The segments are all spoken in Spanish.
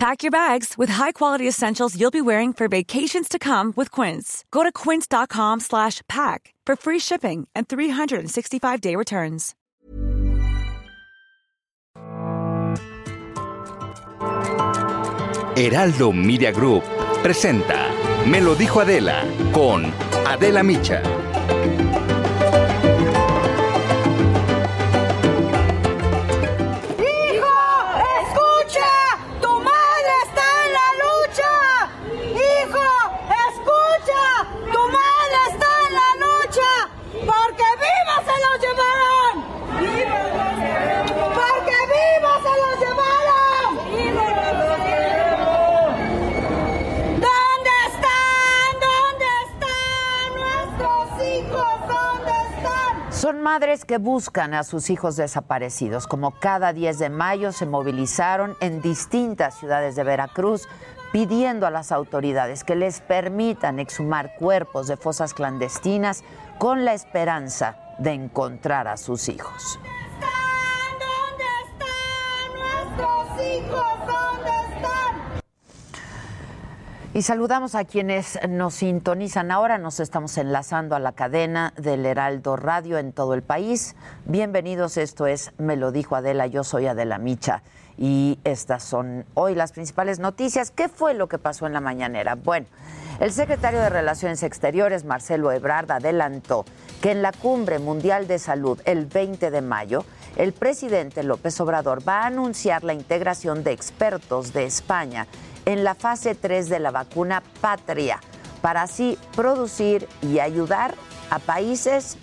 Pack your bags with high-quality essentials you'll be wearing for vacations to come with Quince. Go to quince.com slash pack for free shipping and 365-day returns. Heraldo Media Group presenta Me lo dijo Adela con Adela Micha. Madres que buscan a sus hijos desaparecidos. Como cada 10 de mayo se movilizaron en distintas ciudades de Veracruz pidiendo a las autoridades que les permitan exhumar cuerpos de fosas clandestinas con la esperanza de encontrar a sus hijos. ¿Dónde están nuestros hijos? ¿Dónde están? Y saludamos a quienes nos sintonizan ahora. Nos estamos enlazando a la cadena del Heraldo Radio en todo el país. Bienvenidos, esto es Me lo dijo Adela, yo soy Adela Micha. Y estas son hoy las principales noticias. ¿Qué fue lo que pasó en la mañanera? Bueno, el secretario de Relaciones Exteriores, Marcelo Ebrard, adelantó que en la Cumbre Mundial de Salud el 20 de mayo, el presidente López Obrador va a anunciar la integración de expertos de España en la fase 3 de la vacuna Patria, para así producir y ayudar a países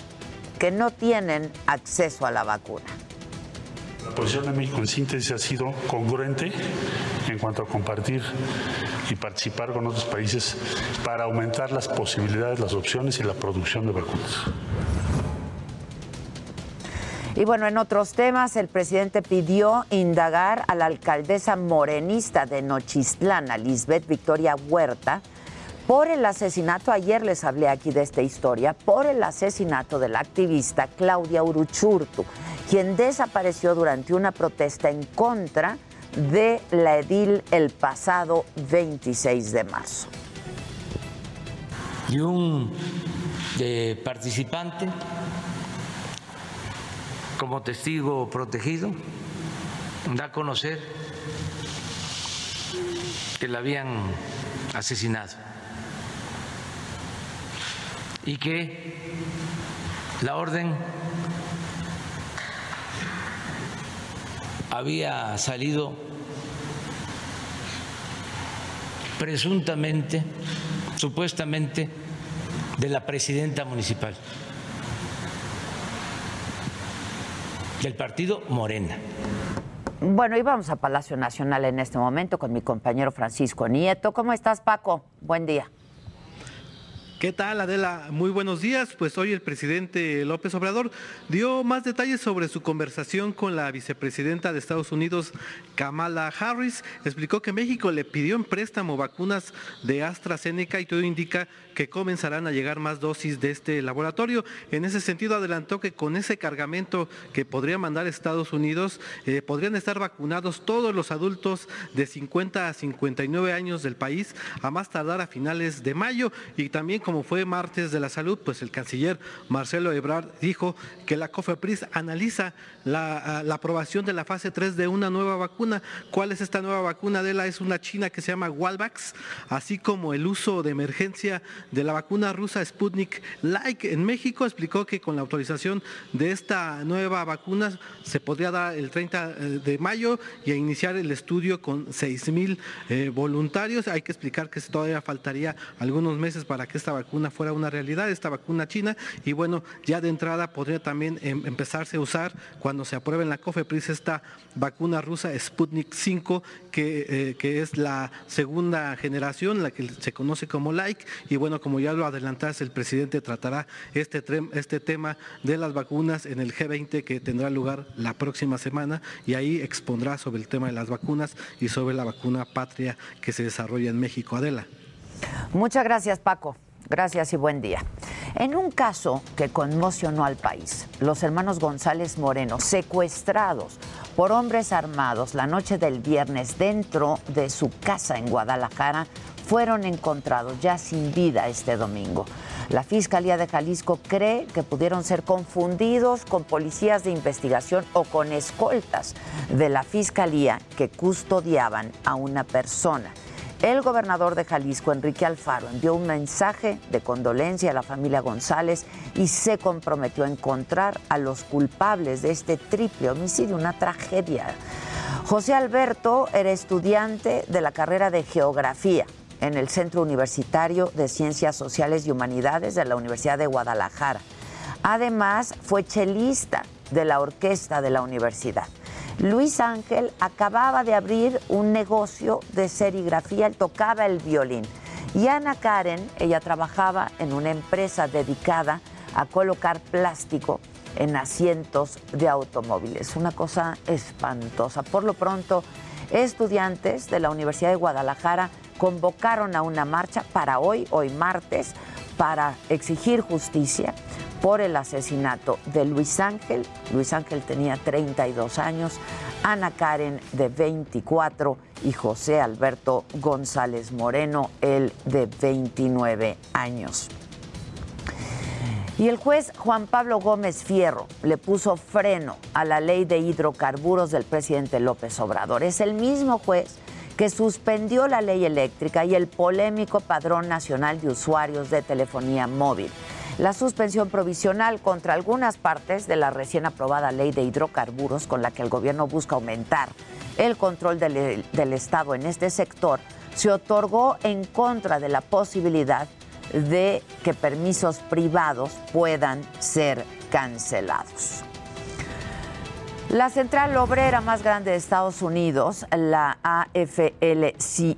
que no tienen acceso a la vacuna. La posición de México en síntesis ha sido congruente en cuanto a compartir y participar con otros países para aumentar las posibilidades, las opciones y la producción de vacunas. Y bueno, en otros temas, el presidente pidió indagar a la alcaldesa morenista de Nochistlán, Lisbeth Victoria Huerta, por el asesinato, ayer les hablé aquí de esta historia, por el asesinato de la activista Claudia Uruchurtu, quien desapareció durante una protesta en contra de la edil el pasado 26 de marzo. y un eh, participante como testigo protegido da a conocer que la habían asesinado y que la orden había salido presuntamente, supuestamente, de la presidenta municipal del partido Morena. Bueno, y vamos a Palacio Nacional en este momento con mi compañero Francisco Nieto. ¿Cómo estás, Paco? Buen día. ¿Qué tal, Adela? Muy buenos días. Pues hoy el presidente López Obrador dio más detalles sobre su conversación con la vicepresidenta de Estados Unidos, Kamala Harris. Explicó que México le pidió en préstamo vacunas de AstraZeneca y todo indica que comenzarán a llegar más dosis de este laboratorio. En ese sentido, adelantó que con ese cargamento que podría mandar Estados Unidos, eh, podrían estar vacunados todos los adultos de 50 a 59 años del país a más tardar a finales de mayo. Y también, como fue martes de la salud, pues el canciller Marcelo Ebrard dijo que la COFEPRIS analiza la, aprobación de la fase 3 de una nueva vacuna. ¿Cuál es esta nueva vacuna de la? Es una china que se llama Walvax, así como el uso de emergencia de la vacuna rusa Sputnik Like en México. Explicó que con la autorización de esta nueva vacuna se podría dar el 30 de mayo y a iniciar el estudio con 6 mil eh, voluntarios. Hay que explicar que todavía faltaría algunos meses para que esta vacuna fuera una realidad, esta vacuna china, y bueno, ya de entrada podría también em, empezarse a usar cuando se apruebe en la COFEPRIS esta vacuna rusa Sputnik 5, que, eh, que es la segunda generación, la que se conoce como like, y bueno, como ya lo adelantaste, el presidente tratará este, este tema de las vacunas en el G20 que tendrá lugar la próxima semana y ahí expondrá sobre el tema de las vacunas y sobre la vacuna patria que se desarrolla en México. Adela. Muchas gracias, Paco. Gracias y buen día. En un caso que conmocionó al país, los hermanos González Moreno, secuestrados por hombres armados la noche del viernes dentro de su casa en Guadalajara, fueron encontrados ya sin vida este domingo. La Fiscalía de Jalisco cree que pudieron ser confundidos con policías de investigación o con escoltas de la Fiscalía que custodiaban a una persona. El gobernador de Jalisco, Enrique Alfaro, envió un mensaje de condolencia a la familia González y se comprometió a encontrar a los culpables de este triple homicidio, una tragedia. José Alberto era estudiante de la carrera de Geografía en el Centro Universitario de Ciencias Sociales y Humanidades de la Universidad de Guadalajara. Además, fue chelista de la orquesta de la universidad. Luis Ángel acababa de abrir un negocio de serigrafía, él tocaba el violín. Y Ana Karen, ella trabajaba en una empresa dedicada a colocar plástico en asientos de automóviles. Una cosa espantosa. Por lo pronto, estudiantes de la Universidad de Guadalajara convocaron a una marcha para hoy, hoy martes, para exigir justicia por el asesinato de Luis Ángel. Luis Ángel tenía 32 años, Ana Karen de 24 y José Alberto González Moreno, el de 29 años. Y el juez Juan Pablo Gómez Fierro le puso freno a la ley de hidrocarburos del presidente López Obrador. Es el mismo juez que suspendió la ley eléctrica y el polémico Padrón Nacional de Usuarios de Telefonía Móvil la suspensión provisional contra algunas partes de la recién aprobada ley de hidrocarburos con la que el gobierno busca aumentar el control del, Estado en este sector se otorgó en contra de la posibilidad de que permisos privados puedan ser cancelados. La central obrera más grande de Estados Unidos, la AFL-CIO,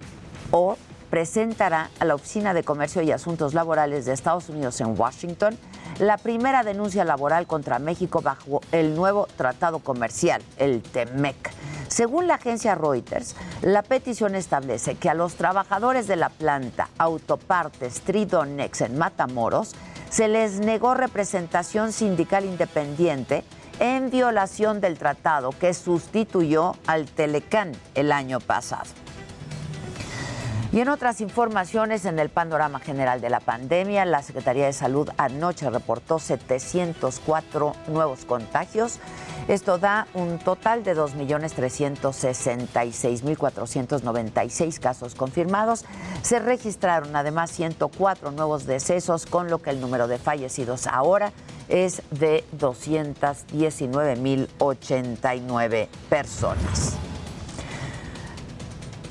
presentará a la Oficina de Comercio y Asuntos Laborales de Estados Unidos en Washington la primera denuncia laboral contra México bajo el nuevo tratado comercial, el TEMEC. Según la agencia Reuters, la petición establece que a los trabajadores de la planta Autopartes Tridonex en Matamoros se les negó representación sindical independiente en violación del tratado que sustituyó al Telecán el año pasado. Y en otras informaciones, en el panorama general de la pandemia, la Secretaría de Salud anoche reportó 704 nuevos contagios. Esto da un total de 2.366.496 casos confirmados. Se registraron además 104 nuevos decesos, con lo que el número de fallecidos ahora es de 219.089 personas.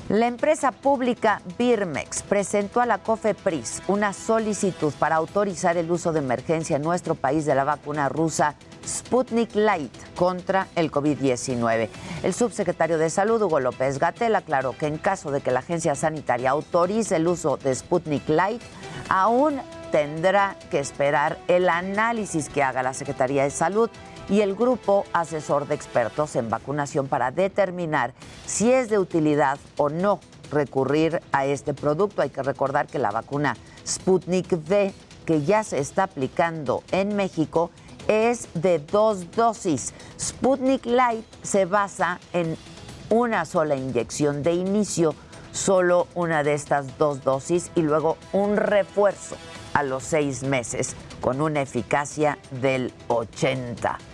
La empresa pública Birmex presentó a la COFEPRIS una solicitud para autorizar el uso de emergencia en nuestro país de la vacuna rusa Sputnik Light contra el COVID-19. El subsecretario de Salud, Hugo López Gatel, aclaró que en caso de que la agencia sanitaria autorice el uso de Sputnik Light, aún tendrá que esperar el análisis que haga la Secretaría de Salud y el grupo asesor de expertos en vacunación para determinar si es de utilidad o no recurrir a este producto. Hay que recordar que la vacuna Sputnik V, que ya se está aplicando en México, es de dos dosis. Sputnik Light se basa en una sola inyección de inicio, solo una de estas dos dosis y luego un refuerzo a los seis meses con una eficacia del 80%.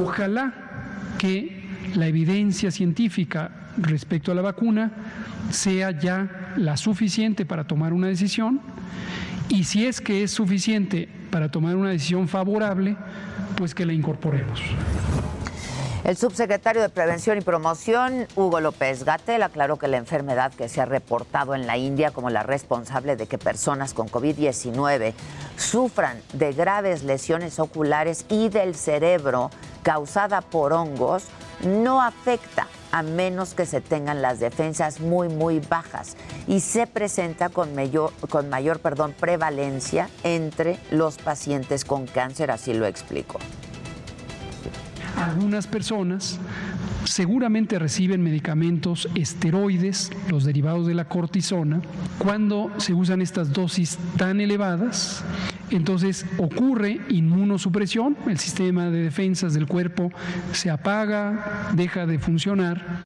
Ojalá que la evidencia científica respecto a la vacuna sea ya la suficiente para tomar una decisión y si es que es suficiente para tomar una decisión favorable, pues que la incorporemos. El subsecretario de Prevención y Promoción, Hugo López Gatel, aclaró que la enfermedad que se ha reportado en la India como la responsable de que personas con COVID-19 sufran de graves lesiones oculares y del cerebro causada por hongos no afecta a menos que se tengan las defensas muy, muy bajas y se presenta con mayor, prevalencia entre los pacientes con cáncer, así lo explico algunas personas seguramente reciben medicamentos esteroides, los derivados de la cortisona. Cuando se usan estas dosis tan elevadas, entonces ocurre inmunosupresión, el sistema de defensas del cuerpo se apaga, deja de funcionar.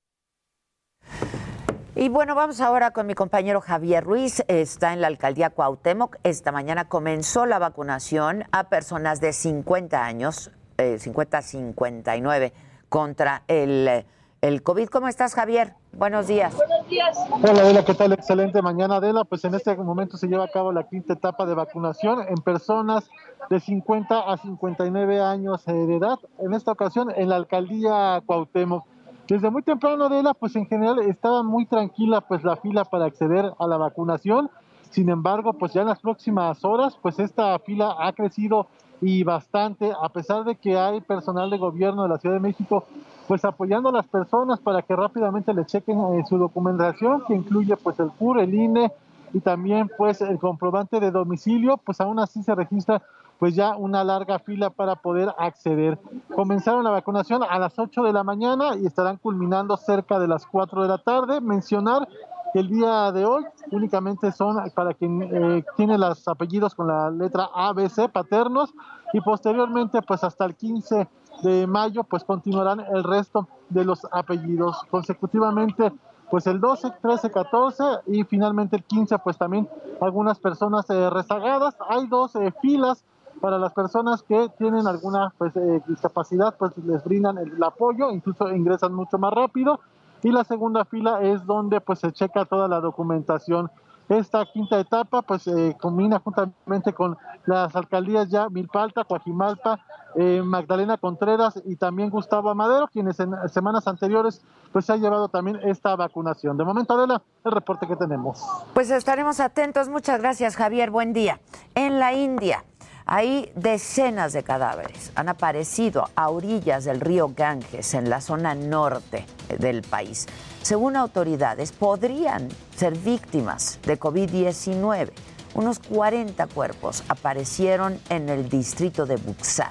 Y bueno, vamos ahora con mi compañero Javier Ruiz, está en la alcaldía Cuauhtémoc. Esta mañana comenzó la vacunación a personas de 50 años 50-59 contra el, el COVID. ¿Cómo estás, Javier? Buenos días. Buenos días. Hola, Adela, ¿qué tal? Excelente mañana, Adela. Pues en este momento se lleva a cabo la quinta etapa de vacunación en personas de 50 a 59 años de edad. En esta ocasión en la alcaldía Cuauhtémoc. Desde muy temprano, Adela, pues en general estaba muy tranquila pues la fila para acceder a la vacunación. Sin embargo, pues ya en las próximas horas, pues esta fila ha crecido y bastante, a pesar de que hay personal de gobierno de la Ciudad de México, pues apoyando a las personas para que rápidamente le chequen eh, su documentación, que incluye pues el CUR, el INE y también pues el comprobante de domicilio, pues aún así se registra pues ya una larga fila para poder acceder. Comenzaron la vacunación a las 8 de la mañana y estarán culminando cerca de las 4 de la tarde. Mencionar el día de hoy únicamente son para quien eh, tiene los apellidos con la letra A, B, C, paternos, y posteriormente, pues hasta el 15 de mayo, pues continuarán el resto de los apellidos. Consecutivamente, pues el 12, 13, 14 y finalmente el 15, pues también algunas personas eh, rezagadas. Hay dos eh, filas para las personas que tienen alguna pues, discapacidad, pues les brindan el apoyo, incluso ingresan mucho más rápido y la segunda fila es donde pues se checa toda la documentación. Esta quinta etapa pues se combina juntamente con las alcaldías ya Milpalta, Coajimalpa, eh, Magdalena Contreras y también Gustavo Amadero, quienes en semanas anteriores pues se ha llevado también esta vacunación. De momento, Adela, el reporte que tenemos. Pues estaremos atentos. Muchas gracias, Javier. Buen día. En la India. Hay decenas de cadáveres. Han aparecido a orillas del río Ganges, en la zona norte del país. Según autoridades, podrían ser víctimas de COVID-19. Unos 40 cuerpos aparecieron en el distrito de Buxar.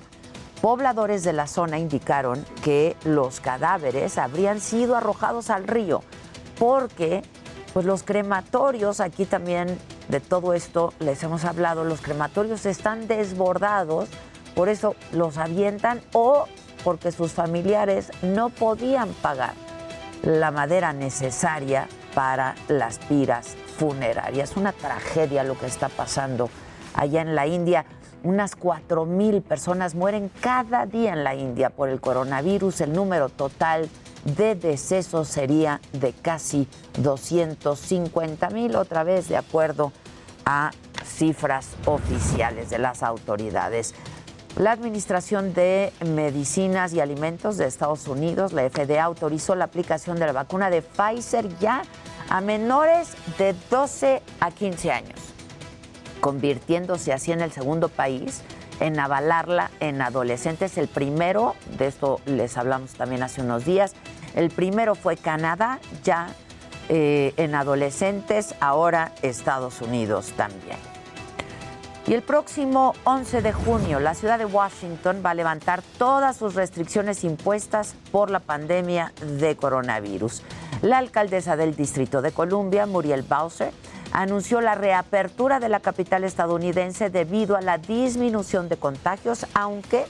Pobladores de la zona indicaron que los cadáveres habrían sido arrojados al río porque pues los crematorios aquí también de todo esto les hemos hablado, los crematorios están desbordados, por eso los avientan o porque sus familiares no podían pagar la madera necesaria para las piras funerarias. Una tragedia lo que está pasando allá en la India. Unas cuatro mil personas mueren cada día en la India por el coronavirus. El número total de decesos sería de casi 250 mil, otra vez de acuerdo a cifras oficiales de las autoridades. La Administración de Medicinas y Alimentos de Estados Unidos, la FDA, autorizó la aplicación de la vacuna de Pfizer ya a menores de 12 a 15 años, convirtiéndose así en el segundo país en avalarla en adolescentes. El primero, de esto les hablamos también hace unos días, el primero fue Canadá, ya eh, en adolescentes, ahora Estados Unidos también. Y el próximo 11 de junio, la ciudad de Washington va a levantar todas sus restricciones impuestas por la pandemia de coronavirus. La alcaldesa del Distrito de Columbia, Muriel Bowser, anunció la reapertura de la capital estadounidense debido a la disminución de contagios, aunque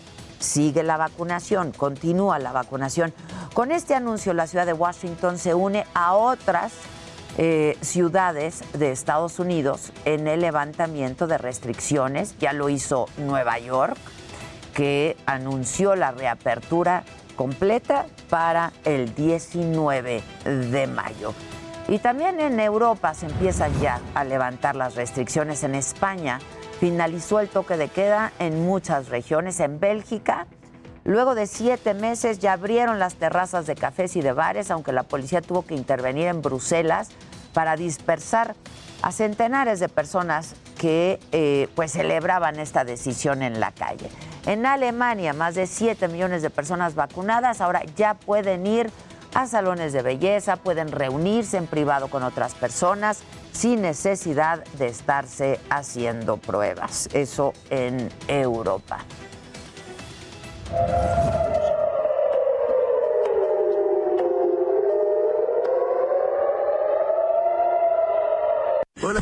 sigue la vacunación, continúa la vacunación. Con este anuncio, la ciudad de Washington se une a otras eh, ciudades de Estados Unidos en el levantamiento de restricciones. Ya lo hizo Nueva York, que anunció la reapertura completa para el 19 de mayo. Y también en Europa se empiezan ya a levantar las restricciones. En España finalizó el toque de queda en muchas regiones. En Bélgica Luego de siete meses ya abrieron las terrazas de cafés y de bares, aunque la policía tuvo que intervenir en Bruselas para dispersar a centenares de personas que eh, pues celebraban esta decisión en la calle. En Alemania, más de 7 millones de personas vacunadas ahora ya pueden ir a salones de belleza, pueden reunirse en privado con otras personas sin necesidad de estarse haciendo pruebas. Eso en Europa. Hola.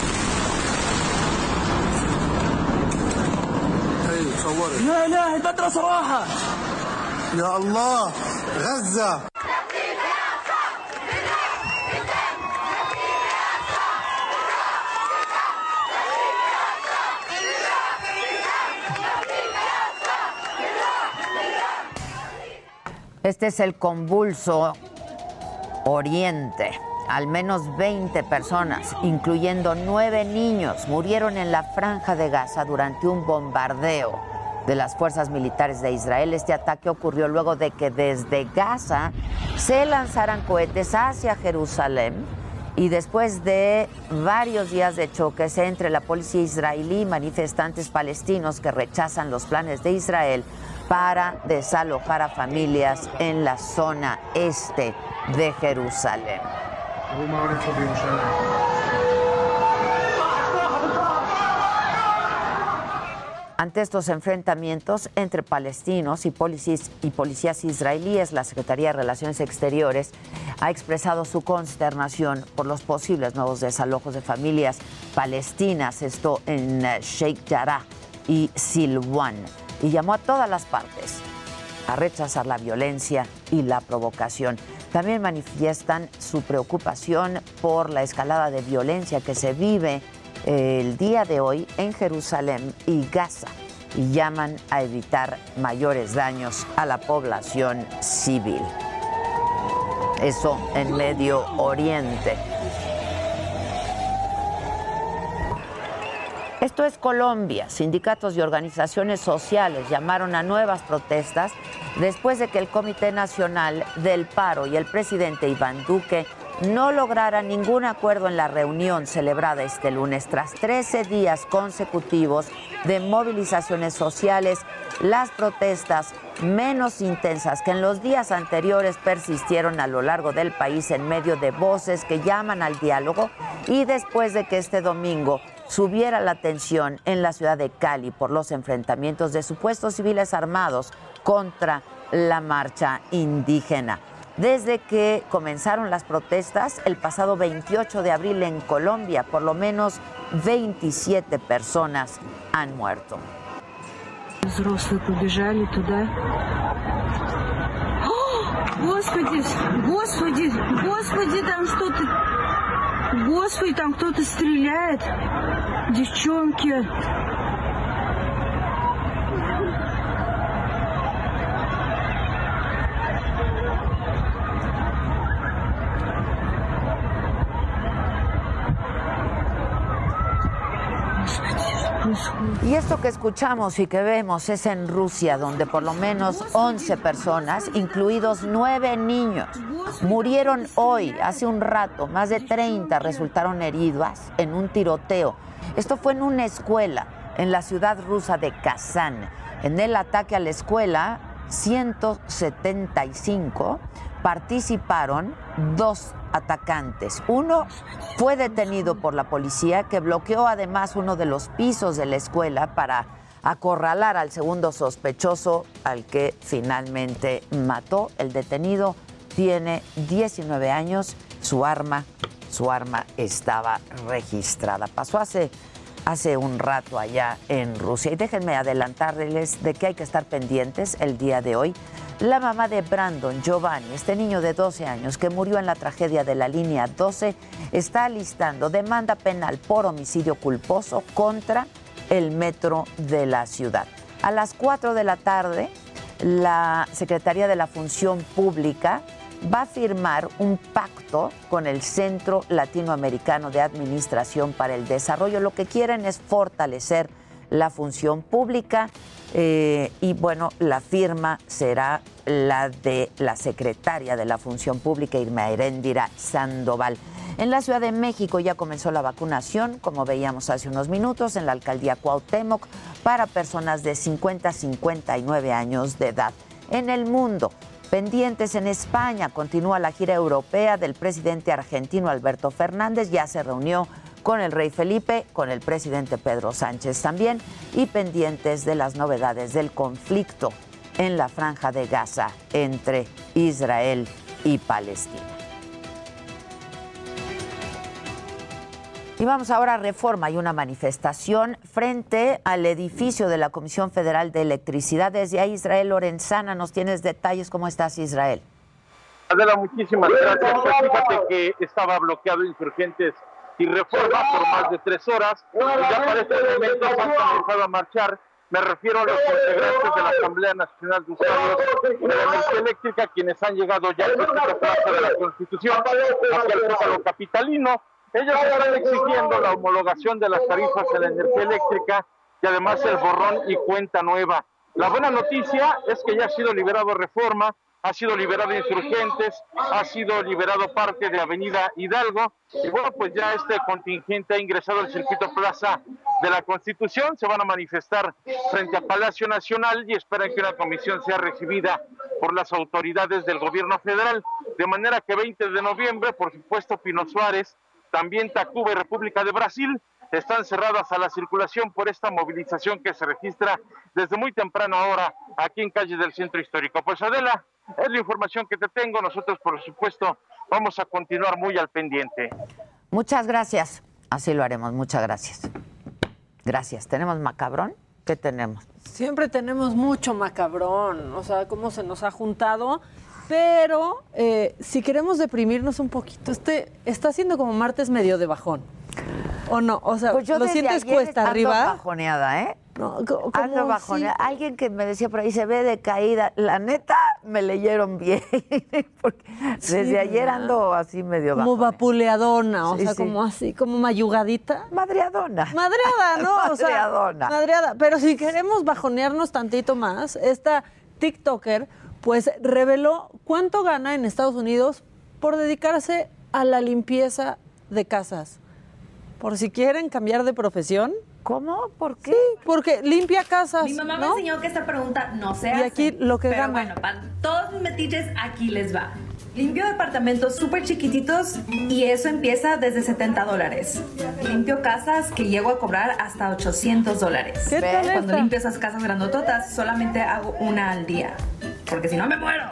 ايوه صورت لا اله البتراء صراحه يا الله غزه Este es el convulso Oriente. Al menos 20 personas, incluyendo nueve niños, murieron en la franja de Gaza durante un bombardeo de las fuerzas militares de Israel. Este ataque ocurrió luego de que desde Gaza se lanzaran cohetes hacia Jerusalén y después de varios días de choques entre la policía israelí y manifestantes palestinos que rechazan los planes de Israel para desalojar a familias en la zona este de Jerusalén. Ante estos enfrentamientos entre palestinos y policías, israelíes, la Secretaría de Relaciones Exteriores ha expresado su consternación por los posibles nuevos desalojos de familias palestinas, esto en eh, Sheikh Jarrah y Silwan, y llamó a todas las partes a rechazar la violencia y la provocación. También manifiestan su preocupación por la escalada de violencia que se vive eh, el día de hoy en Jerusalén y Gaza y llaman a evitar mayores daños a la población civil. Eso en Medio Oriente. Esto es Colombia. Sindicatos y organizaciones sociales llamaron a nuevas protestas después de que el Comité Nacional del Paro y el presidente Iván Duque no lograran ningún acuerdo en la reunión celebrada este lunes. Tras 13 días consecutivos de movilizaciones sociales, las protestas menos intensas que en los días anteriores persistieron a lo largo del país en medio de voces que llaman al diálogo y después de que este domingo subiera la tensión en la ciudad de Cali por los enfrentamientos de supuestos civiles armados contra la marcha indígena. Desde que comenzaron las protestas el pasado 28 de abril en Colombia, por lo menos 27 personas han muerto. Господи, там кто-то стреляет. Девчонки. Y esto que escuchamos y que vemos es en Rusia, donde por lo menos 11 personas, incluidos 9 niños, murieron hoy, hace un rato. Más de 30 resultaron heridas en un tiroteo. Esto fue en una escuela en la ciudad rusa de Kazán. En el ataque a la escuela, 175 participaron dos atacantes. Uno fue detenido por la policía que bloqueó además uno de los pisos de la escuela para acorralar al segundo sospechoso al que finalmente mató. El detenido tiene 19 años, su arma, su arma estaba registrada. Pasó hace hace un rato allá en Rusia. Y déjenme adelantarles de que hay que estar pendientes el día de hoy. La mamá de Brandon Giovanni, este niño de 12 años que murió en la tragedia de la línea 12, está alistando demanda penal por homicidio culposo contra el metro de la ciudad. A las 4 de la tarde, la Secretaría de la Función Pública va a firmar un pacto con el Centro Latinoamericano de Administración para el Desarrollo. Lo que quieren es fortalecer la función pública eh, y bueno, la firma será la de la secretaria de la función pública, Irma Heréndira Sandoval. En la Ciudad de México ya comenzó la vacunación, como veíamos hace unos minutos, en la alcaldía Cuauhtémoc para personas de 50 a 59 años de edad. En el mundo, pendientes en España, continúa la gira europea del presidente argentino Alberto Fernández, ya se reunió con el rey Felipe, con el presidente Pedro Sánchez también, y pendientes de las novedades del conflicto en la franja de Gaza entre Israel y Palestina. Y vamos ahora a Reforma. Hay una manifestación frente al edificio de la Comisión Federal de Electricidad. Desde ahí, Israel Lorenzana, nos tienes detalles. ¿Cómo estás, Israel? Adela, muchísimas gracias. Pues fíjate que estaba bloqueado insurgentes y reforma por más de tres horas. Y ya para este momento han comenzado a marchar. Me refiero a los integrantes de la Asamblea Nacional de Usuarios de la Energía Eléctrica, quienes han llegado ya al Plaza de la Constitución hacia el Zócalo Capitalino. Ellos están exigiendo la homologación de las tarifas de la energía eléctrica y además el borrón y cuenta nueva. La buena noticia es que ya ha sido liberado Reforma, ha sido liberado Insurgentes, ha sido liberado parte de Avenida Hidalgo y bueno, pues ya este contingente ha ingresado al circuito Plaza de la Constitución, se van a manifestar frente al Palacio Nacional y esperan que una comisión sea recibida por las autoridades del gobierno federal, de manera que 20 de noviembre, por supuesto, Pino Suárez también Tacuba y República de Brasil están cerradas a la circulación por esta movilización que se registra desde muy temprano ahora aquí en calle del Centro Histórico. Pues Adela, es la información que te tengo. Nosotros, por supuesto, vamos a continuar muy al pendiente. Muchas gracias. Así lo haremos. Muchas gracias. Gracias. ¿Tenemos macabrón? ¿Qué tenemos? Siempre tenemos mucho macabrón. O sea, cómo se nos ha juntado. Pero eh, si queremos deprimirnos un poquito, este está siendo como martes medio de bajón. ¿O no? O sea, Pues yo ¿lo sientes cuesta ando arriba? bajoneada, ¿eh? No, Ando como bajoneada. sí. Alguien que me decía por ahí se ve de caída. La neta, me leyeron bien. Porque Sí, desde ayer ando así medio Como bajoneada. vapuleadona, o Sí, sea, como así, como mayugadita. Madreadona. Madreada, ¿no? O sea, Madreadona. madreada. Pero si queremos bajonearnos tantito más, esta TikToker, pues reveló cuánto gana en Estados Unidos por dedicarse a la limpieza de casas. Por si quieren cambiar de profesión. ¿Cómo? ¿Por qué? Sí, porque limpia casas. Mi mamá ¿no? me enseñó que esta pregunta no se Y hace. aquí lo que pero gana. bueno, para todos mis metiches, aquí les va. Limpio departamentos súper chiquititos y eso empieza desde 70 dólares. Limpio casas que llego a cobrar hasta 800 dólares. ¿Qué tal Cuando esta? limpio esas casas grandototas, solamente hago una al día. Porque si no me muero.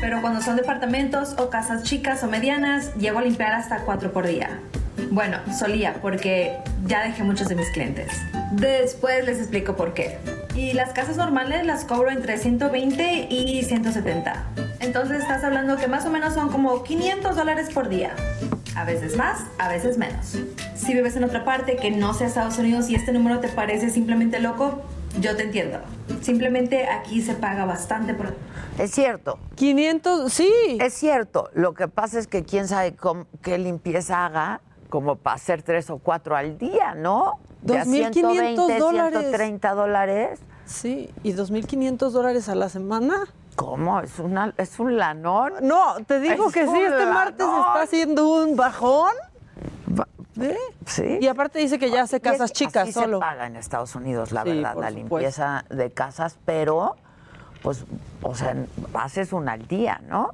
Pero cuando son departamentos o casas chicas o medianas, llego a limpiar hasta cuatro por día. Bueno, solía porque ya dejé muchos de mis clientes. Después les explico por qué. Y las casas normales las cobro entre 120 y 170. Entonces estás hablando que más o menos son como 500 dólares por día. A veces más, a veces menos. Si vives en otra parte que no sea Estados Unidos y este número te parece simplemente loco, yo te entiendo. Simplemente aquí se paga bastante por... Es cierto. 500, sí. Es cierto. Lo que pasa es que quién sabe cómo- qué limpieza haga como para hacer tres o cuatro al día, ¿no? De a 2.500 dólares. 130 dólares. Sí, y 2.500 dólares a la semana. ¿Cómo? ¿Es, una, ¿Es un lanón? No, te digo Es que sí, este martes está haciendo un bajón. ¿Eh? Sí. Y aparte dice que ya hace es- casas chicas así solo. se paga en Estados Unidos, la Sí, verdad, la supuesto. limpieza de casas, pero, pues, o sea, haces una al día, ¿no?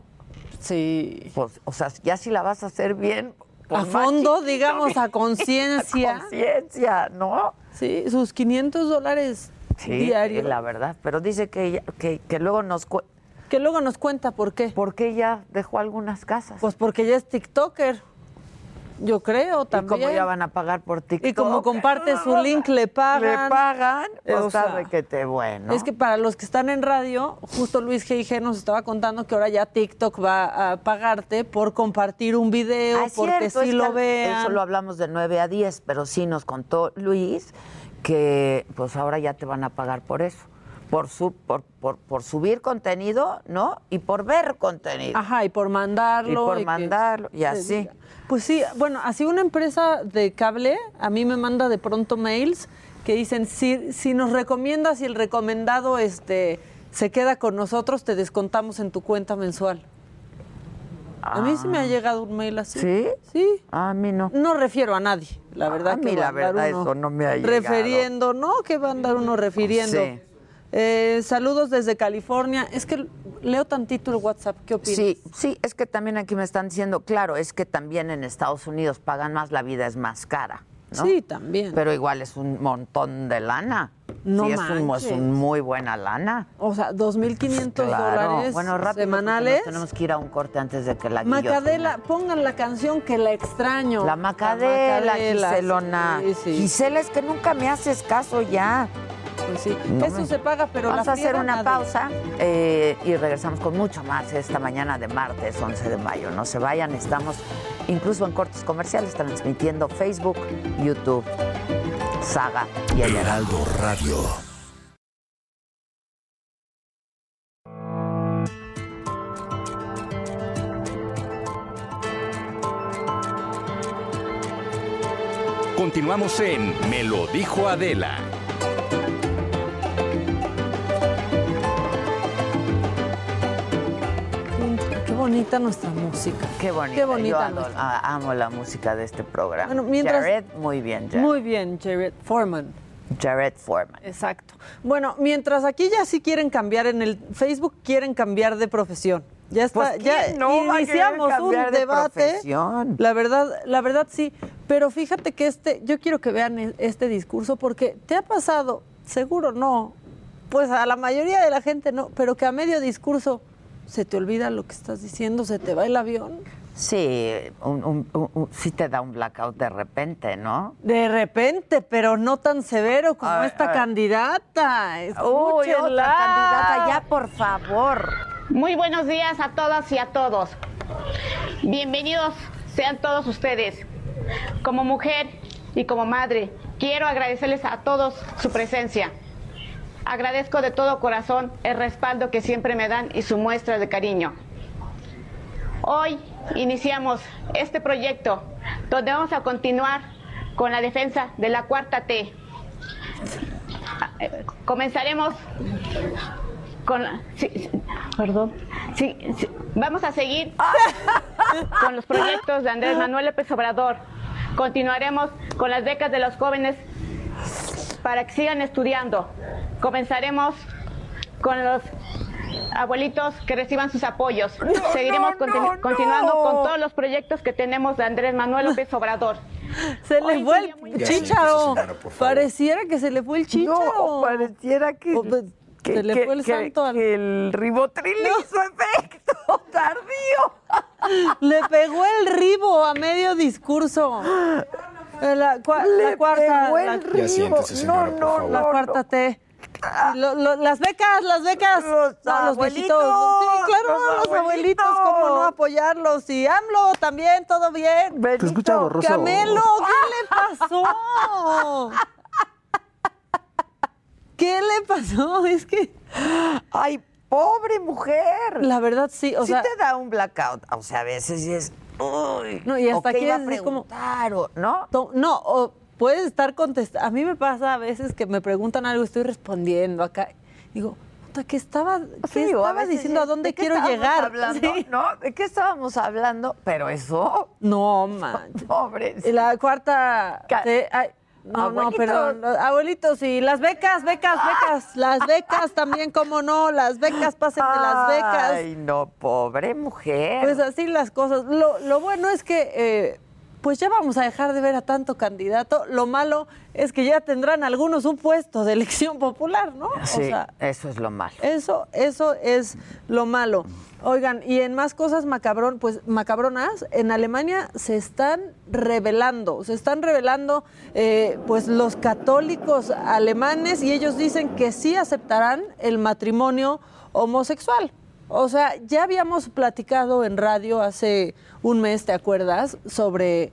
Sí. Pues, o sea, ya si la vas a hacer bien. A fondo, chiquito, digamos, a a conciencia. conciencia, ¿no? Sí, sus 500 dólares Sí, diarios. la verdad. Pero dice que, ella- que, que luego nos... Que luego nos cuenta por qué. ¿Por qué ya dejó algunas casas? Pues porque ella es TikToker. Yo creo ¿Y también. cómo ya van a pagar por TikTok? Y como comparte su link, le pagan. Le pagan, pues o sea, sabe que te bueno. Es que para los que están en radio, justo Luis G.I.G. nos estaba contando que ahora ya TikTok va a pagarte por compartir un video, Ah, porque cierto, sí es lo que vean. Eso lo hablamos de 9 a 10, pero sí nos contó Luis que pues ahora ya te van a pagar por eso. por, su, por, por, por subir contenido, ¿no? Y por ver contenido. Ajá, y por mandarlo. Y por mandarlo, y así. Pues sí, bueno, así una empresa de cable a mí me manda de pronto mails que dicen, si, si nos recomiendas y el recomendado este, se queda con nosotros, te descontamos en tu cuenta mensual. A mí sí me ha llegado un mail así. Ah. ¿Sí? Sí. A mí no. No refiero a nadie, la verdad. A que mí va la verdad uno eso no me ha llegado. Refiriendo, ¿no? Que va a andar uno refiriendo. Sí. Eh, saludos desde California. Es que leo tantito el WhatsApp. ¿Qué opinas? Sí, sí, es que también aquí me están diciendo, claro, es que también en Estados Unidos pagan más, la vida es más cara. ¿no? Sí, también. Pero igual es un montón de lana. No sí, es, un, es un muy buena lana. O sea, 2.500 Claro. dólares Bueno, rápido, semanales. tenemos que ir a un corte antes de que la Macadela, pongan la canción que la extraño. La Macadela, Macadela, Giselona. sí, sí. Gisela, es que nunca me haces caso ya. Pues sí. No Eso se paga, pero Vamos la a hacer una nadie. pausa eh, y regresamos con mucho más esta mañana de martes 11 de mayo. No se vayan, estamos incluso en cortes comerciales transmitiendo Facebook, YouTube, Saga y el. Heraldo Radio. Continuamos en Me lo dijo Adela. Bonita nuestra música. Qué bonita. Qué bonita Yo amo, la música de este programa. Bueno, mientras- Jared, muy bien, Jared. Muy bien, Jared Foreman. Jared Foreman. Exacto. Bueno, mientras aquí ya sí quieren cambiar en el Facebook, quieren cambiar de profesión. Ya está, Pues, ya ¿quién no iniciamos un de debate. profesión? La verdad, la verdad sí. Pero fíjate que este, yo quiero que vean e- este discurso porque te ha pasado, seguro no, pues a la mayoría de la gente no, pero que a medio discurso se te olvida lo que estás diciendo, se te va el avión. Sí, un, un- un- un- sí te da un blackout de repente, ¿no? De repente, pero no tan severo como Ay, esta ay. candidata. Uy, otra Escúchenla. candidata, ya por favor. Muy buenos días a todas y a todos. Bienvenidos sean todos ustedes. Como mujer y como madre, quiero agradecerles a todos su presencia. Agradezco de todo corazón el respaldo que siempre me dan y su muestra de cariño. Hoy iniciamos este proyecto donde vamos a continuar con la defensa de la cuarta T. Comenzaremos con sí, perdón sí, vamos a seguir con los proyectos de Andrés Manuel López Obrador continuaremos con las becas de los jóvenes para que sigan estudiando comenzaremos con los abuelitos que reciban sus apoyos seguiremos continu- continuando con todos los proyectos que tenemos de Andrés Manuel López Obrador Se le Hoy fue sería muy el chícharo. Pareciera que se le fue el chícharo. No, pareciera que, que- se le que- fue el que- santo al... que el ribotril le hizo efecto tardío. Le pegó el ribo a medio discurso. Eh, La, cua- la cuarta. la-. Ya siéntese, señora, No, por no, favor. La cuarta T. Y lo- lo- las becas, las becas. Los No, los viejitos. abuelitos, Sí, claro, los los, abuelitos, cómo no apoyarlos. Y AMLO también, todo bien. Te escucha borroso. Camelo, ¿qué le pasó? ¿Qué le pasó? Es que. Ay, pobre mujer. La verdad, sí. O sí sea, te da un blackout. O sea, a veces sí es. Uy, No, y hasta o qué aquí iba a es como- o- ¿no? To- No, o puedes estar contestando. A mí me pasa a veces que me preguntan algo estoy respondiendo acá. Digo, ¿qué estaba, qué Sí, estaba diciendo? ¿A dónde ¿de qué quiero estábamos llegar? hablando? Sí. ¿No? ¿De qué estábamos hablando? Pero eso. No, man. Pobre. Y la cuarta. Ca- te- ay, no, no, perdón. Abuelitos, y las becas, becas, becas. Las becas también, cómo no. Las becas, pasen de las becas. Ay, no, pobre mujer. Pues así las cosas. Lo, lo bueno es que, eh, pues ya vamos a dejar de ver a tanto candidato. Lo malo es que ya tendrán algunos un puesto de elección popular, ¿no? sí, O sea, eso es lo malo. eso, eso es lo malo. Oigan, y en más cosas macabrón, pues macabronas, en Alemania se están revelando, se están revelando eh, pues los católicos alemanes y ellos dicen que sí aceptarán el matrimonio homosexual. O sea, ya habíamos platicado en radio hace un mes, ¿te acuerdas? Sobre,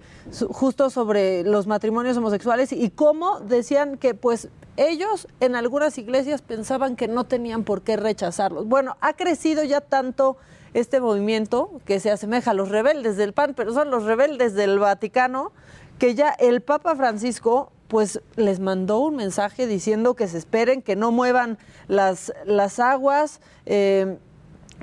justo sobre los matrimonios homosexuales y cómo decían que pues ellos en algunas iglesias pensaban que no tenían por qué rechazarlos. Bueno, ha crecido ya tanto este movimiento que se asemeja a los rebeldes del PAN, pero son los rebeldes del Vaticano, que ya el Papa Francisco pues les mandó un mensaje diciendo que se esperen, que no muevan las, las aguas, eh,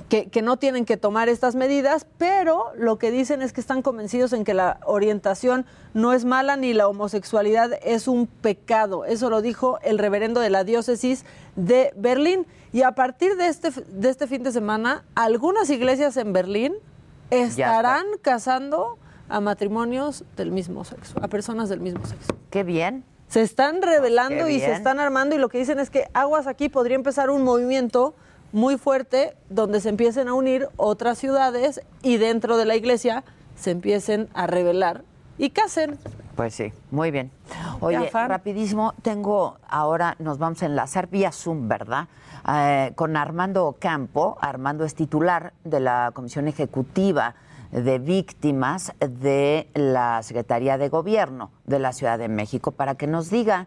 que, que, no tienen que tomar estas medidas, pero lo que dicen es que están convencidos en que la orientación no es mala ni la homosexualidad es un pecado. Eso lo dijo el reverendo de la diócesis de Berlín. Y a partir de este, de este fin de semana, algunas iglesias en Berlín estarán casando a matrimonios del mismo sexo, a personas del mismo sexo. Qué bien. Se están revelando y se están armando y lo que dicen es que aguas aquí podría empezar un movimiento muy fuerte donde se empiecen a unir otras ciudades y dentro de la iglesia se empiecen a revelar y casen. Pues sí, muy bien. Oye, rapidísimo, tengo ahora, nos vamos a enlazar vía Zoom, ¿verdad? Eh, con Armando Campo. Armando es titular de la Comisión Ejecutiva de víctimas de la Secretaría de Gobierno de la Ciudad de México para que nos diga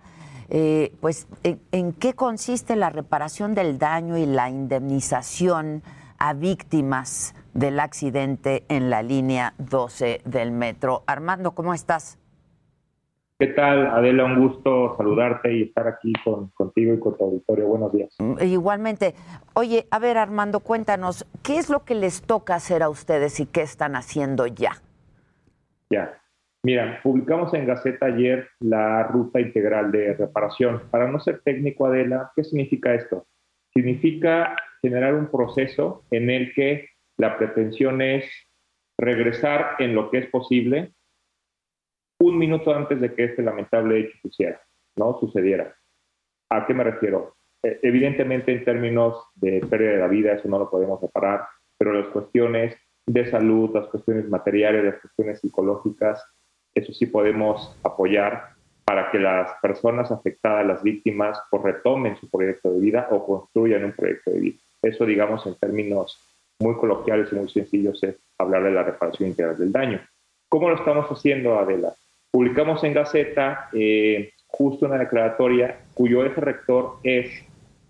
eh, pues en, en, qué consiste la reparación del daño y la indemnización a víctimas del accidente en la línea 12 del metro. Armando, ¿cómo estás? ¿Qué tal, Adela? Un gusto saludarte y estar aquí con, contigo y con tu auditorio. Buenos días. Igualmente. Oye, a ver, Armando, cuéntanos, ¿qué es lo que les toca hacer a ustedes y qué están haciendo ya? Ya. Mira, publicamos en Gaceta ayer la ruta integral de reparación. Para no ser técnico, Adela, ¿qué significa esto? Significa generar un proceso en el que la pretensión es regresar en lo que es posible un minuto antes de que este lamentable hecho sucediera, ¿no? sucediera. ¿A qué me refiero? Eh, evidentemente en términos de pérdida de la vida eso no lo podemos reparar, pero las cuestiones de salud, las cuestiones materiales, las cuestiones psicológicas, eso sí podemos apoyar para que las personas afectadas, las víctimas, pues retomen su proyecto de vida o construyan un proyecto de vida. Eso, digamos, en términos muy coloquiales y muy sencillos, es hablar de la reparación integral del daño. ¿Cómo lo estamos haciendo, Adela? Publicamos en Gaceta eh, justo una declaratoria cuyo eje rector es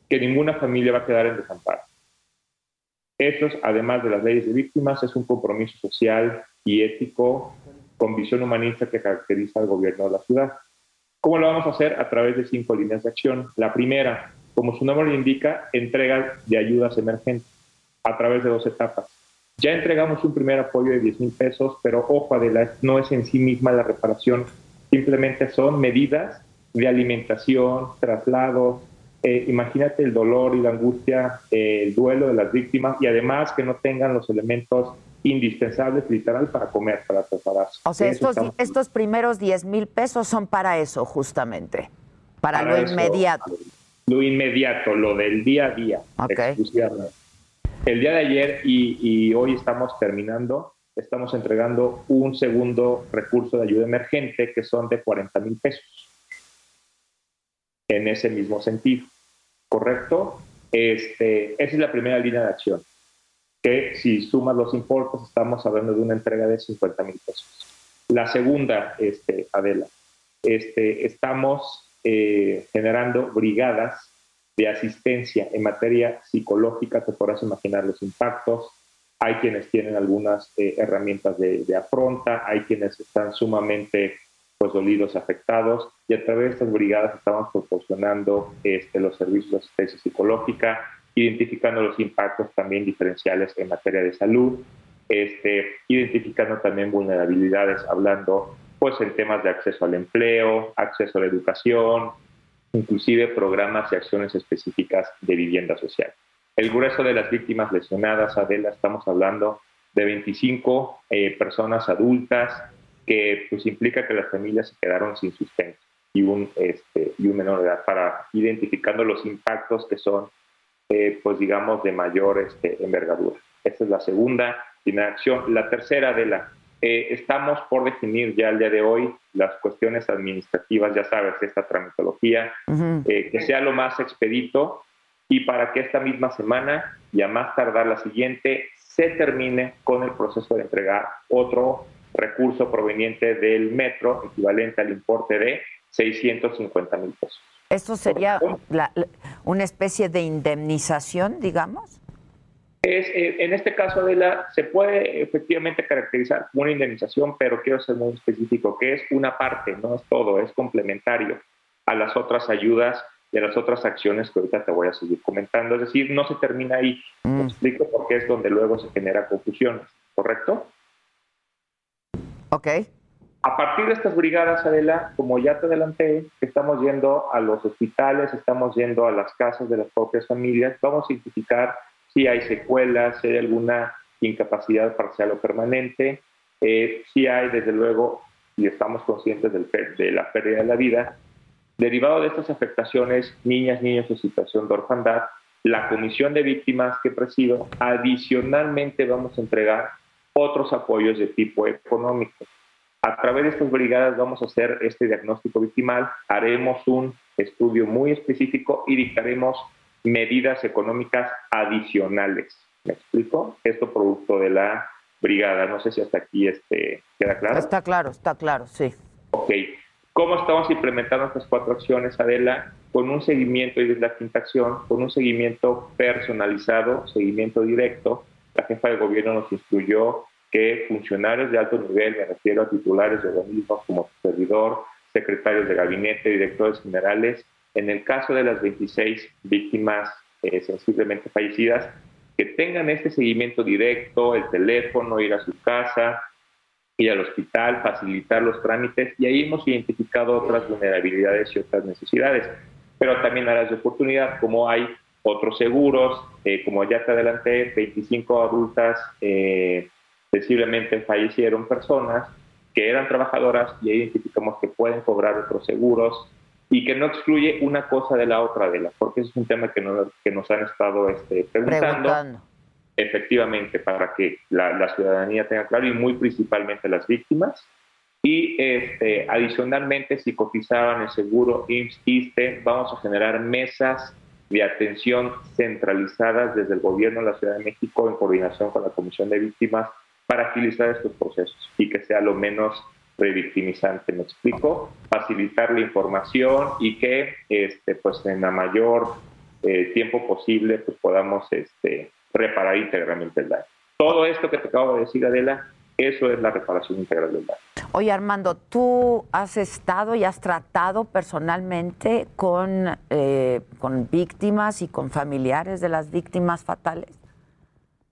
que ninguna familia va a quedar en desamparo. Esto, además de las leyes de víctimas, es un compromiso social y ético con visión humanista que caracteriza al gobierno de la ciudad. ¿Cómo lo vamos a hacer? A través de cinco líneas de acción. La primera, como su nombre lo indica, entrega de ayudas emergentes a través de dos etapas. Ya entregamos un primer apoyo de 10 mil pesos, pero ojo, Adela, no es en sí misma la reparación, simplemente son medidas de alimentación, traslados. Eh, imagínate el dolor y la angustia, eh, el duelo de las víctimas y además que no tengan los elementos indispensables literal para comer, para prepararse. O sea, estos, estos primeros 10 mil pesos son para eso justamente, para, lo inmediato. Lo inmediato, lo del día a día. Okay el día de ayer y, hoy estamos terminando, estamos entregando un segundo recurso de ayuda emergente que son de 40 mil pesos. En ese mismo sentido, ¿correcto? Este, esa es la primera línea de acción. Que si sumas los importes, estamos hablando de una entrega de 50 mil pesos. La segunda, este, Adela, este, estamos eh, generando brigadas de asistencia en materia psicológica, te podrás imaginar los impactos. Hay quienes tienen algunas eh, herramientas de, afronta, hay quienes están sumamente pues, dolidos, afectados, y a través de estas brigadas estamos proporcionando este, los servicios de asistencia psicológica, identificando los impactos también diferenciales en materia de salud, este, identificando también vulnerabilidades, hablando pues en temas de acceso al empleo, acceso a la educación, inclusive programas y acciones específicas de vivienda social. El grueso de las víctimas lesionadas, Adela, estamos hablando de 25 eh, personas adultas, que pues implica que las familias se quedaron sin sustento y un, este, y un menor de edad para identificando los impactos que son, eh, pues digamos, de mayor este, envergadura. Esta es la segunda acción. La tercera de la eh, estamos por definir ya el día de hoy las cuestiones administrativas, ya sabes, esta tramitología, eh, que sea lo más expedito y para que esta misma semana y a más tardar la siguiente se termine con el proceso de entregar otro recurso proveniente del metro equivalente al importe de 650 mil pesos. ¿Esto sería la- la- una especie de indemnización, digamos? Es, eh, en este caso, Adela, se puede efectivamente caracterizar como una indemnización, pero quiero ser muy específico, que es una parte, no es todo, es complementario a las otras ayudas y a las otras acciones que ahorita te voy a seguir comentando. Es decir, no se termina ahí. Me explico porque es donde luego se genera confusiones, ¿correcto? Ok. A partir de estas brigadas, Adela, como ya te adelanté, estamos yendo a los hospitales, estamos yendo a las casas de las propias familias, vamos a identificar si hay secuelas, si hay alguna incapacidad parcial o permanente, eh, si hay, desde luego, y estamos conscientes del de la pérdida de la vida, derivado de estas afectaciones, niñas, niños en situación de orfandad, la comisión de víctimas que presido, adicionalmente vamos a entregar otros apoyos de tipo económico. A través de estas brigadas vamos a hacer este diagnóstico victimal, haremos un estudio muy específico y dictaremos medidas económicas adicionales. ¿Me explico? Esto producto de la brigada. No sé si hasta aquí este, queda claro. Está claro, está claro, sí. Ok. ¿Cómo estamos implementando estas cuatro acciones, Adela? Con un seguimiento, y es la quinta acción, con un seguimiento personalizado, seguimiento directo. La jefa de gobierno nos instruyó que funcionarios de alto nivel, me refiero a titulares de organismos como servidor, secretarios de gabinete, directores generales, en el caso de las 26 víctimas eh, sensiblemente fallecidas, que tengan este seguimiento directo, el teléfono, ir a su casa, ir al hospital, facilitar los trámites y ahí hemos identificado otras vulnerabilidades y otras necesidades. Pero también áreas de oportunidad, como hay otros seguros, eh, como ya te adelanté, 25 adultas eh, sensiblemente fallecieron personas que eran trabajadoras y identificamos que pueden cobrar otros seguros y que no excluye una cosa de la otra, de la, porque es un tema que, no- que nos han estado este, preguntando Preguntando. efectivamente para que la, la ciudadanía tenga claro y muy principalmente las víctimas. Y este, adicionalmente, si cotizaban el seguro IMSS, ISSSTE, vamos a generar mesas de atención centralizadas desde el gobierno de la Ciudad de México en coordinación con la Comisión de Víctimas para agilizar estos procesos y que sea lo menos revictimizante, ¿me explico? Facilitar la información y que este, pues en la mayor eh, tiempo posible pues podamos este, reparar íntegramente el daño. Todo esto que te acabo de decir, Adela, eso es la reparación integral del daño. Oye, Armando, ¿tú has estado y has tratado personalmente con, eh, con víctimas y con familiares de las víctimas fatales?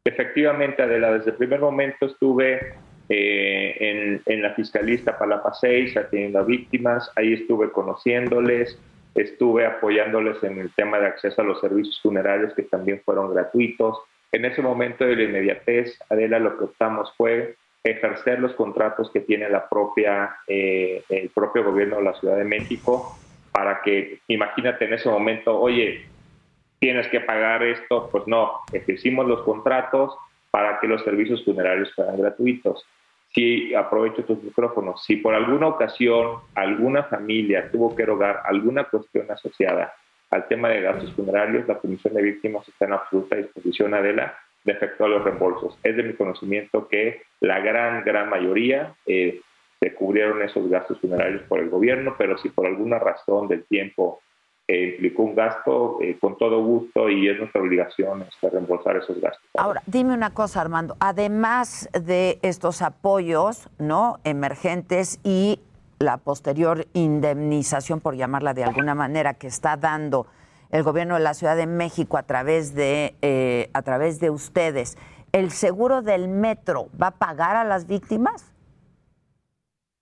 Efectivamente, Adela, desde el primer momento estuve eh, en, en la Fiscalía Iztapalapa 6 atendiendo a víctimas, ahí estuve conociéndoles, estuve apoyándoles en el tema de acceso a los servicios funerarios que también fueron gratuitos. En ese momento de la inmediatez, Adela, lo que optamos fue ejercer los contratos que tiene la propia, eh, el propio gobierno de la Ciudad de México para que, imagínate en ese momento, oye, tienes que pagar esto, pues no, ejercimos los contratos para que los servicios funerarios fueran gratuitos. Si aprovecho tus micrófonos, si por alguna ocasión alguna familia tuvo que erogar alguna cuestión asociada al tema de gastos funerarios, la Comisión de Víctimas está en absoluta disposición, Adela, de efectuar los reembolsos. Es de mi conocimiento que la gran, gran mayoría eh, se cubrieron esos gastos funerarios por el gobierno, pero si por alguna razón del tiempo eh, implicó un gasto, eh, con todo gusto y es nuestra obligación este, reembolsar esos gastos. Ahora, dime una cosa, Armando. Además de estos apoyos, ¿no? Emergentes y la posterior indemnización, por llamarla de alguna manera, que está dando el gobierno de la Ciudad de México a través de eh, a través de ustedes, ¿el seguro del metro va a pagar a las víctimas?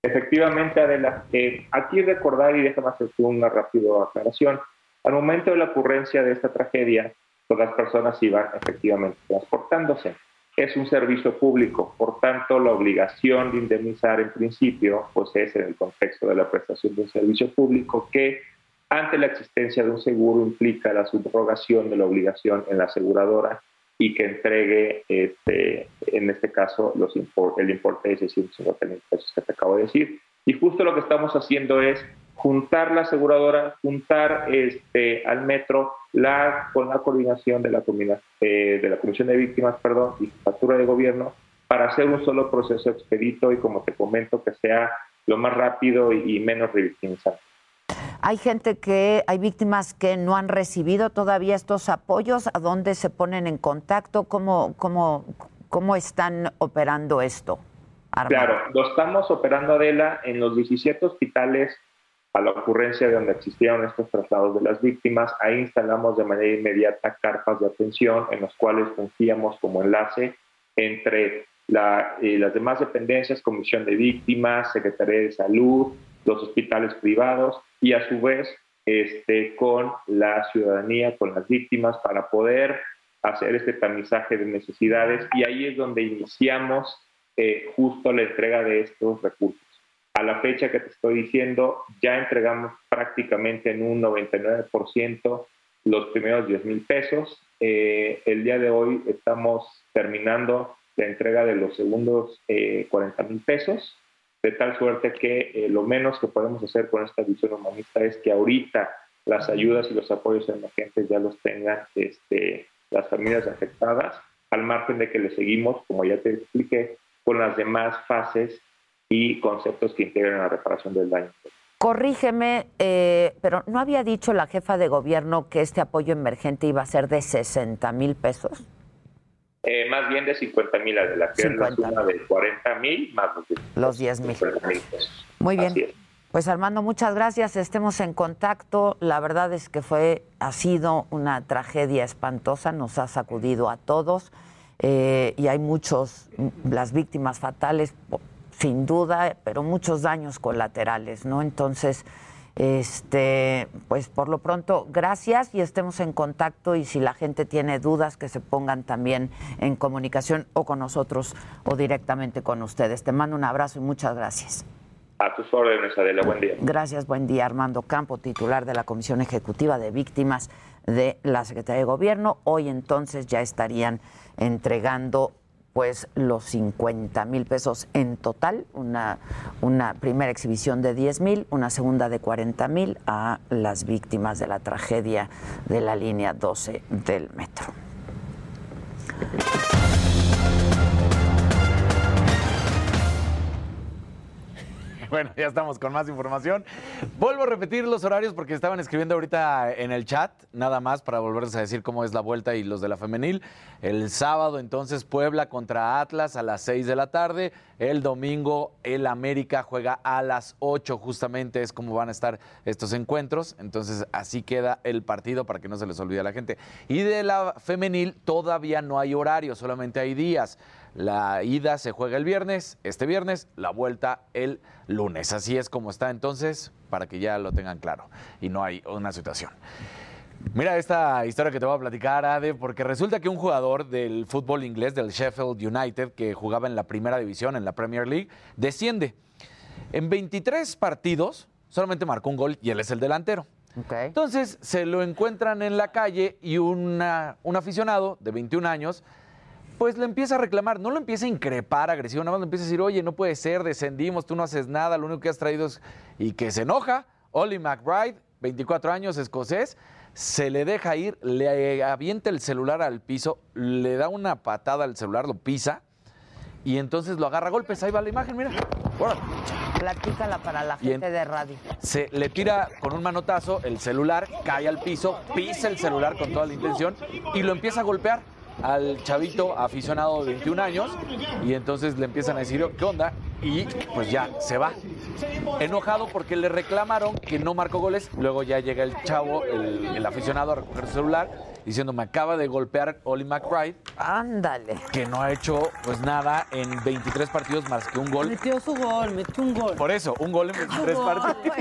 Efectivamente, Adela, eh, aquí recordar y déjame hacer una rápida aclaración. Al momento de la ocurrencia de esta tragedia, todas las personas iban efectivamente transportándose. Es un servicio público, por tanto, la obligación de indemnizar en principio, pues es en el contexto de la prestación de un servicio público que ante la existencia de un seguro implica la subrogación de la obligación en la aseguradora y que entregue, este, en este caso, los impor- el importe de 650 mil pesos que te acabo de decir. Y justo lo que estamos haciendo es juntar la aseguradora, juntar este, al metro la, con la coordinación de la, eh, de la Comisión de Víctimas perdón, y Factura de Gobierno para hacer un solo proceso expedito y, como te comento, que sea lo más rápido y, y menos revictimizante. Hay gente que, hay víctimas que no han recibido todavía estos apoyos. ¿A dónde se ponen en contacto? ¿Cómo, cómo, cómo están operando esto? Claro, lo estamos operando, Adela, en los 17 hospitales a la ocurrencia de donde existieron estos traslados de las víctimas. Ahí instalamos de manera inmediata carpas de atención en las cuales fungíamos como enlace entre la, eh, las demás dependencias, Comisión de Víctimas, Secretaría de Salud, los hospitales privados y a su vez este, con la ciudadanía, con las víctimas, para poder hacer este tamizaje de necesidades y ahí es donde iniciamos eh, justo la entrega de estos recursos. A la fecha que te estoy diciendo, ya entregamos prácticamente en un 99% los primeros 10 mil pesos. Eh, el día de hoy estamos terminando la entrega de los segundos eh, 40 mil pesos, de tal suerte que eh, lo menos que podemos hacer con esta visión humanista es que ahorita las ayudas y los apoyos emergentes ya los tengan este, las familias afectadas, al margen de que le seguimos, como ya te expliqué, con las demás fases y conceptos que integran la reparación del daño. Corrígeme, eh, pero ¿no había dicho la jefa de gobierno que este apoyo emergente iba a ser de 60 mil pesos? Eh, más bien de 50 mil, de la que es la 50,000. suma de 40 mil más los, Los 10 mil. 50 mil pesos. Muy bien. Pues Armando, muchas gracias. Estemos en contacto. La verdad es que fue, ha sido una tragedia espantosa, nos ha sacudido a todos eh, y hay muchos, las víctimas fatales, sin duda, pero muchos daños colaterales, ¿no? Entonces, este, pues por lo pronto, gracias y estemos en contacto y si la gente tiene dudas, que se pongan también en comunicación o con nosotros o directamente con ustedes. Te mando un abrazo y muchas gracias. A tus órdenes, Adela, buen día. Gracias, buen día. Armando Campo, titular de la Comisión Ejecutiva de Víctimas de la Secretaría de Gobierno. Hoy entonces ya estarían entregando pues los 50 mil pesos en total, una, una primera exhibición de 10 mil, una segunda de 40 mil a las víctimas de la tragedia de la línea 12 del metro. Bueno, ya estamos con más información. Vuelvo a repetir los horarios porque estaban escribiendo ahorita en el chat, nada más para volverles a decir cómo es la vuelta y los de la femenil. El sábado entonces Puebla contra Atlas a las 6 de la tarde. El domingo el América juega a las 8 justamente es como van a estar estos encuentros. Entonces así queda el partido para que no se les olvide a la gente. Y de la femenil todavía no hay horario, solamente hay días. La ida se juega el viernes, este viernes, la vuelta el lunes. Así es como está entonces, para que ya lo tengan claro y no hay una situación. Mira esta historia que te voy a platicar, Ade, porque resulta que un jugador del fútbol inglés, del Sheffield United, que jugaba en la primera división, en la Premier League, desciende. En 23 partidos solamente marcó un gol y él es el delantero. Entonces se lo encuentran en la calle y una- un aficionado de 21 años pues le empieza a reclamar, no lo empieza a increpar agresivo, nada más le empieza a decir, oye, no puede ser, descendimos, tú no haces nada, lo único que has traído es... Y que se enoja, Ollie McBride, 24 años, escocés, se le deja ir, le avienta el celular al piso, le da una patada al celular, lo pisa, y entonces lo agarra a golpes, ahí va la imagen, mira. Órale. Platícala para la en- gente de radio. Se le tira con un manotazo el celular, cae al piso, pisa el celular con toda la intención y lo empieza a golpear al chavito aficionado de 21 años y entonces le empiezan a decir, ¿qué onda? Y pues ya, se va. Enojado porque le reclamaron que no marcó goles, luego ya llega el chavo, el, el aficionado a recoger su celular diciendo, me acaba de golpear Ollie McBride. Ándale. Que no ha hecho pues nada en 23 partidos más que un gol. Metió su gol, metió un gol. Por eso, un gol en 23 Su gol, partidos.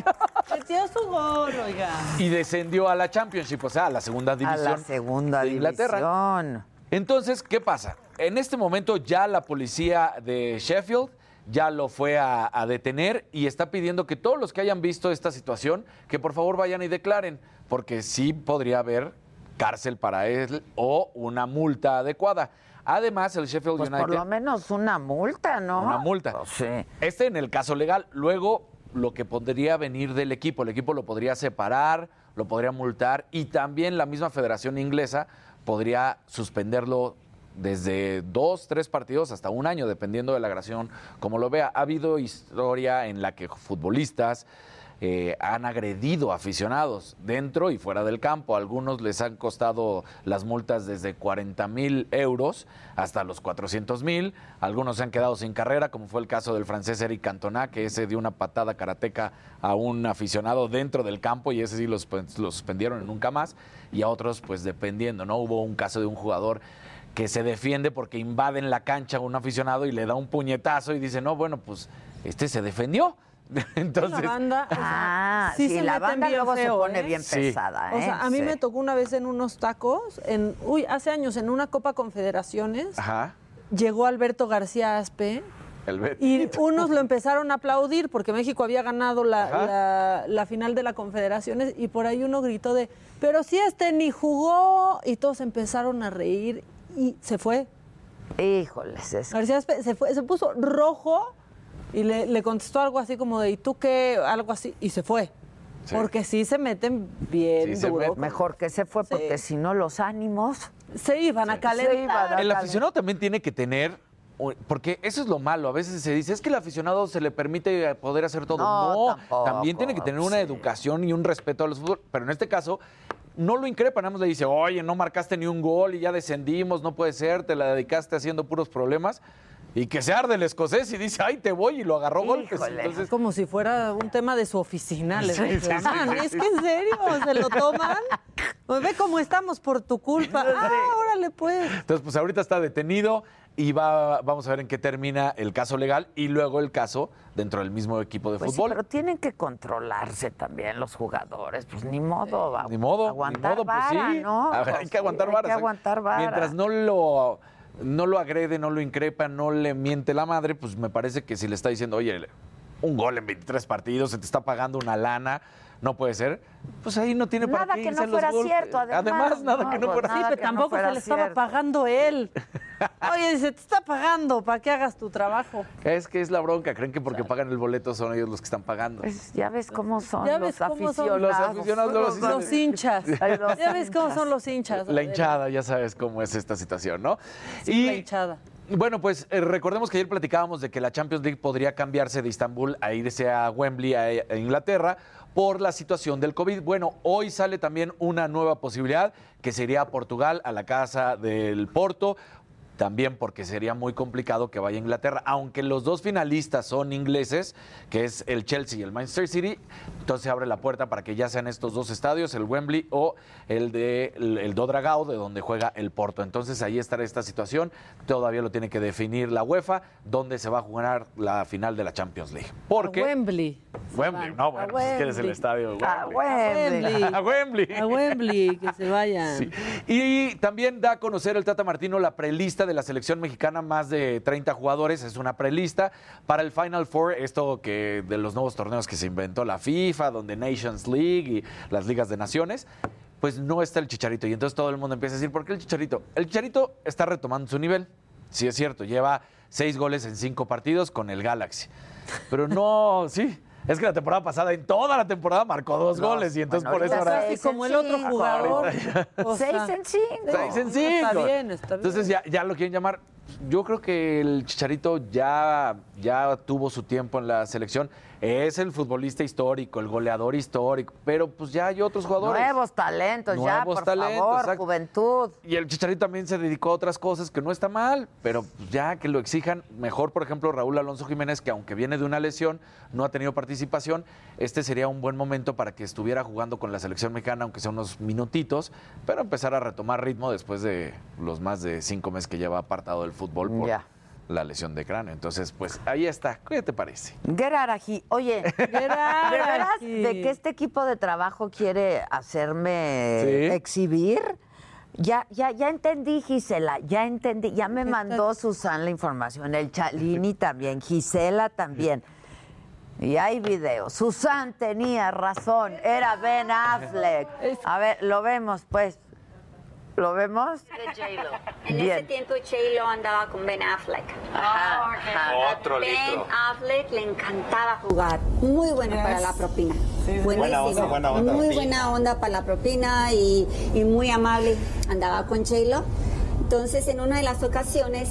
Metió su gol, oiga. y descendió a la Championship, o sea, a la segunda A división. la segunda de Inglaterra. división. Entonces, ¿qué pasa? En este momento ya la policía de Sheffield ya lo fue a, a detener y está pidiendo que todos los que hayan visto esta situación, que por favor vayan y declaren, porque sí podría haber cárcel para él o una multa adecuada. Además, el Sheffield Pues United... por lo menos una multa, ¿no? Una multa. Este en el caso legal. Luego, lo que podría venir del equipo, el equipo lo podría separar, lo podría multar y también la misma Federación Inglesa podría suspenderlo desde dos, tres partidos hasta un año, dependiendo de la agresión, como lo vea. Ha habido historia en la que futbolistas eh, han agredido aficionados dentro y fuera del campo. Algunos les han costado las multas desde 40 mil euros hasta los 400 mil. Algunos se han quedado sin carrera, como fue el caso del francés Eric Cantona, que ese dio una patada karateca a un aficionado dentro del campo y ese sí los, lo suspendieron y nunca más. Y a otros, pues dependiendo, ¿no? Hubo un caso de un jugador que se defiende porque invaden la cancha a un aficionado y le da un puñetazo y dice, no, bueno, pues este se defendió. Entonces, La banda, o sea, Ah, sí sí, se la banda luego se pone ¿eh? bien Sí. pesada, ¿eh? O sea, a mí Sí. me tocó una vez en unos tacos, en, uy, hace años, en una Copa Confederaciones, ajá, llegó Alberto García Aspe y unos lo empezaron a aplaudir porque México había ganado la- la final de la Confederaciones y por ahí uno gritó de, pero si este ni jugó y todos empezaron a reír y se fue. Híjoles, es García Aspe se, fue, se puso rojo y le, le contestó algo así como de, ¿y tú qué? Algo así y se fue. Sí. Porque sí se meten bien Sí se duro. mejor que se fue porque si no los ánimos Se iban a calentar. El aficionado también tiene que tener, porque eso es lo malo, a veces se dice, es que el aficionado se le permite poder hacer todo. No, No, tampoco, también tiene que tener una sí. educación y un respeto a los fútbol, pero en este caso no lo increpa, nada más le dice, oye, no marcaste ni un gol y ya descendimos, no puede ser, te la dedicaste haciendo puros problemas. Y que se arde el escosés y dice, ay, te voy, y lo agarró golpes. Híjole. Es Entonces, como si fuera un tema de su oficina, le Sí, sí, sí, reclaman. sí, es que en serio, se lo toman. Pues ve cómo estamos por tu culpa. Ah, órale pues. entonces, pues ahorita está detenido y va, vamos a ver en qué termina el caso legal y luego el caso dentro del mismo equipo de Pues sí, fútbol. pero tienen que controlarse también los jugadores, pues ni modo, va- Ni modo, aguantar ni modo, pues vara, sí. ¿no? Ver, hay Pues que aguantar sí, vara. Hay que aguantar vara. Mientras no lo, no lo agrede, no lo increpa, no le miente la madre, pues me parece que si le está diciendo, oye, un gol en 23 partidos, se te está pagando una lana, no puede ser, pues ahí no tiene para Nada qué que irse no los fuera cierto, además. nada que no fuera Sí, nada pero no tampoco se le estaba cierto. pagando él. Oye, se te está pagando para que hagas tu trabajo. Es que es la bronca, creen que porque pagan el boleto son ellos los que están pagando. Pues ya ves cómo son Ya los cómo son. aficionados. Los aficionados luego sí Los hinchas. Ay, los Ya ves cómo son los hinchas. La hinchada, ya sabes cómo es esta situación, ¿no? Sí, la hinchada. Bueno, pues eh, recordemos que ayer platicábamos de que la Champions League podría cambiarse de Istambul a irse a Wembley, a, a Inglaterra, por la situación del COVID. Bueno, hoy sale también una nueva posibilidad, que sería Portugal, a la casa del Porto. También porque sería muy complicado que vaya a Inglaterra, aunque los dos finalistas son ingleses, que es el Chelsea y el Manchester City, entonces abre la puerta para que ya sean estos dos estadios, el Wembley o el de el, el Do Dragao, de donde juega el Porto. Entonces ahí estará esta situación, todavía lo tiene que definir la UEFA, donde se va a jugar la final de la Champions League. Porque A Wembley. Wembley, no, bueno, pues es que eres el Wembley. estadio. A Wembley. Wembley. A Wembley. A Wembley, que se vayan. Sí. Y también da a conocer el Tata Martino la prelista de la selección mexicana, más de 30 jugadores, es una prelista para el Final Four, esto que de los nuevos torneos que se inventó la FIFA, donde Nations League y las ligas de naciones. Pues no está el Chicharito y entonces todo el mundo empieza a decir, ¿por qué el Chicharito? El Chicharito está retomando su nivel, sí es cierto, lleva seis goles en cinco partidos con el Galaxy, pero no, sí, es que la temporada pasada, en toda la temporada marcó dos No, goles y entonces bueno, por eso ahora... como en el otro jugador. Seis en cinco. Seis en cinco. está bien, está bien. Entonces ya, ya lo quieren llamar. Yo creo que el Chicharito ya, ya tuvo su tiempo en la selección. Es el futbolista histórico, el goleador histórico, pero pues ya hay otros jugadores. Nuevos talentos ya, por talentos, favor, exacto. juventud. Y el Chicharito también se dedicó a otras cosas que no está mal, pero pues, ya que lo exijan, mejor por ejemplo Raúl Alonso Jiménez, que aunque viene de una lesión, no ha tenido participación, este sería un buen momento para que estuviera jugando con la selección mexicana, aunque sea unos minutitos, pero empezar a retomar ritmo después de los más de cinco meses que lleva apartado del fútbol por Ya. La lesión de cráneo. Entonces, pues ahí está. ¿Qué te parece? Geraraji, oye, ¿de veras de que este equipo de trabajo quiere hacerme Sí. exhibir? Ya, ya, ya entendí, Gisela, ya entendí, ya me mandó Susan la información, el Chalini también, Gisela también. Y hay video. Susan tenía razón, era Ben Affleck. A ver, lo vemos, pues. ¿Lo vemos? de J-Lo. En Bien. ese tiempo J-Lo andaba con Ben Affleck. Ajá, ajá. Otro Ben Affleck le encantaba jugar. Muy bueno para la propina. Buenísimo. Buena onda, buena onda. Muy buena onda para la propina y, y muy amable. Andaba con J-Lo. Entonces, en una de las ocasiones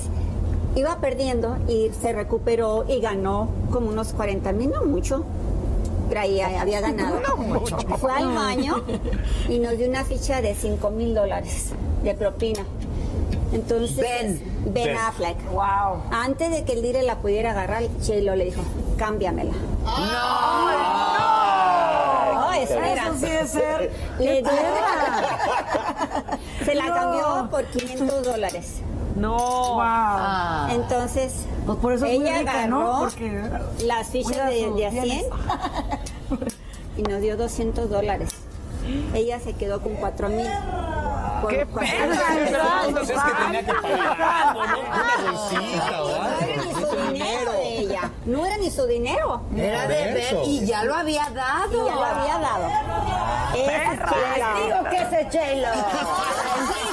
iba perdiendo y se recuperó y ganó como unos 40 mil, no mucho. Traía, había ganado. Fue al baño y nos dio una ficha de 5 mil dólares de propina. Entonces, Ben, ben Ben. Affleck. Wow. Antes de que el dire la pudiera agarrar, Chelo le dijo, cámbiamela. No, espera. Eso sí es ser- Le dio-. Se la No. cambió por 500 dólares. No. Ah. Entonces, Pues por eso ella rica, ¿no? agarró Porque las fichas de, de a bienes. 100 y nos dio 200 dólares. Ella se quedó con 4 mil. ¡Qué Entonces es que tenía que pagar algo, ¿no? Una bolsita o No era ni su dinero de ella. No era ni su dinero. Era de Ben y ya lo había dado. Y ya lo había dado. Digo que ese.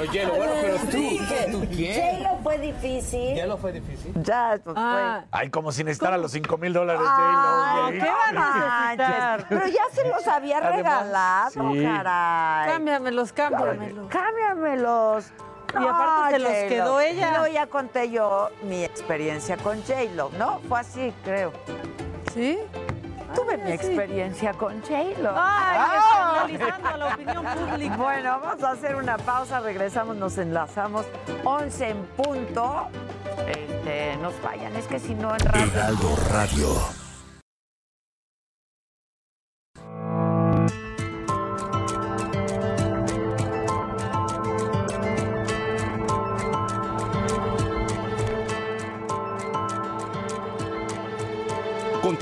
Bueno, Hielo, bueno, pero tú, ¿tú qué? J-Lo fue difícil. ¿Hielo fue difícil? Ya, pues Ah. Ay, como si necesitara los 5 mil dólares Ay, J-Lo. ¿qué van a necesitar? Pero ya se los había Además, regalado, sí. caray. Cámbiamelos, cámbiamelos. Cámbiamelos. Y aparte se los quedó ella. No, ya conté yo mi experiencia con J-Lo, ¿no? Fue así, creo. ¿Sí? Tuve mi experiencia con J-Lo. Ay, Ah. escandalizando a la opinión pública. Bueno, vamos a hacer una pausa, regresamos, nos enlazamos 11 en punto. Este, nos vayan, es que si no en radio. Heraldo Radio.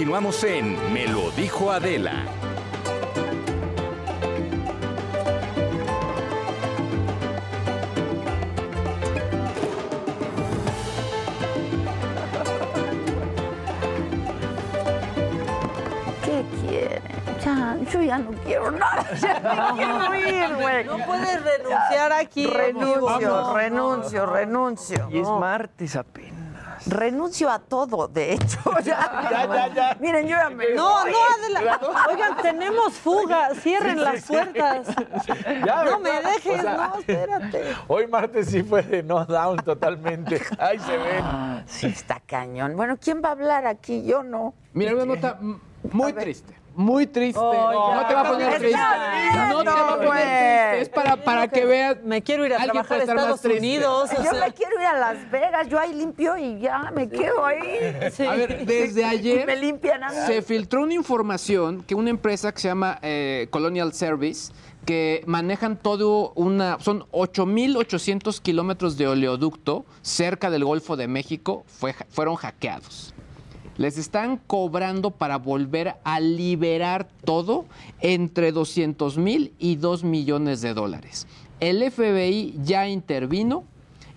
Continuamos en Me lo dijo Adela. ¿Qué quieren? Ya, yo ya no quiero nada. Ya me quiero ir, güey. No puedes renunciar aquí. Renuncio, renuncio, renuncio. Y es martes apenas. Renuncio a todo, de hecho. Ya, Ya, ya, ya. Miren, yo ya me No, voy. no, Adela. Oigan, tenemos fuga. Cierren las sí. puertas. Ya, no me dejes, O sea, no, espérate. Hoy martes sí fue de no down totalmente. Ahí se ven. Ah, Sí, está cañón. Bueno, ¿quién va a hablar aquí? Yo no. Mira, una nota muy triste. Muy triste. Oh, no te va a poner triste. No te va a poner güey. triste. Es para, para que veas. Me quiero ir a trabajar a puede estar más Estados. Unidos. o Yo sea. me quiero ir a Las Vegas, yo ahí limpio y ya me quedo ahí. Sí. A ver, desde ayer Me limpian a mí. se filtró una información que una empresa que se llama eh, Colonial Service que manejan todo una son 8.800 kilómetros de oleoducto cerca del Golfo de México fue, fueron hackeados. Les están cobrando para volver a liberar todo entre 200 mil y 2 millones de dólares. El FBI ya intervino,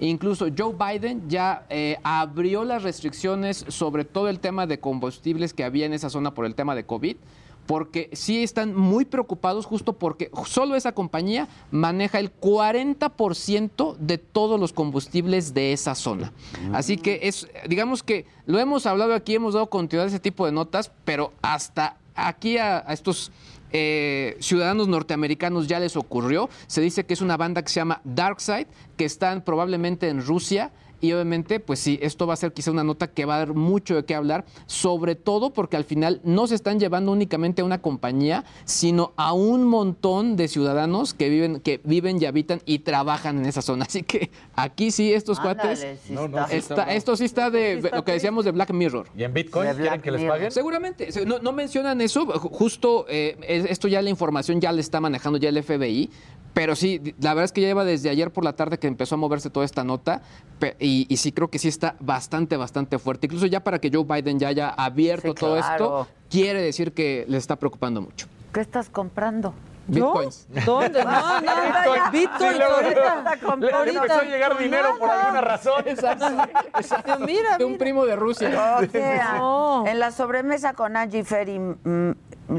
Incluso Joe Biden ya eh, abrió las restricciones sobre todo el tema de combustibles que había en esa zona por el tema de COVID, porque sí están muy preocupados justo porque solo esa compañía maneja el 40% de todos los combustibles de esa zona. Así que es, digamos que lo hemos hablado aquí, hemos dado continuidad a ese tipo de notas, pero hasta aquí a, a estos eh, ciudadanos norteamericanos ya les ocurrió. Se dice que es una banda que se llama Darkside, que están probablemente en Rusia. Y obviamente, pues sí, esto va a ser quizá una nota que va a dar mucho de qué hablar, sobre todo porque al final no se están llevando únicamente a una compañía, sino a un montón de ciudadanos que viven, que viven y habitan y trabajan en esa zona. Así que aquí sí, estos Ándale, cuates, sí no, está. no, sí está- esto sí está de Sí está lo que decíamos de Black Mirror. ¿Y en Bitcoin quieren Black que les Mirror. paguen? Seguramente, se- no, no mencionan eso, ju- justo eh, es- esto ya la información ya le está manejando ya el FBI, pero sí, la verdad es que ya lleva desde ayer por la tarde que empezó a moverse toda esta nota y, y sí creo que sí está bastante, bastante fuerte. Incluso ya para que Joe Biden ya haya abierto Sí, todo claro. esto, quiere decir que le está preocupando mucho. ¿Qué estás comprando? Bitcoins. ¿Dónde? No, no, Bitcoin Sí, luego, ahorita. le- le ahorita. empezó a llegar dinero por alguna razón. Mira, De un primo de Rusia. O sea, No. en la sobremesa con Angie Ferry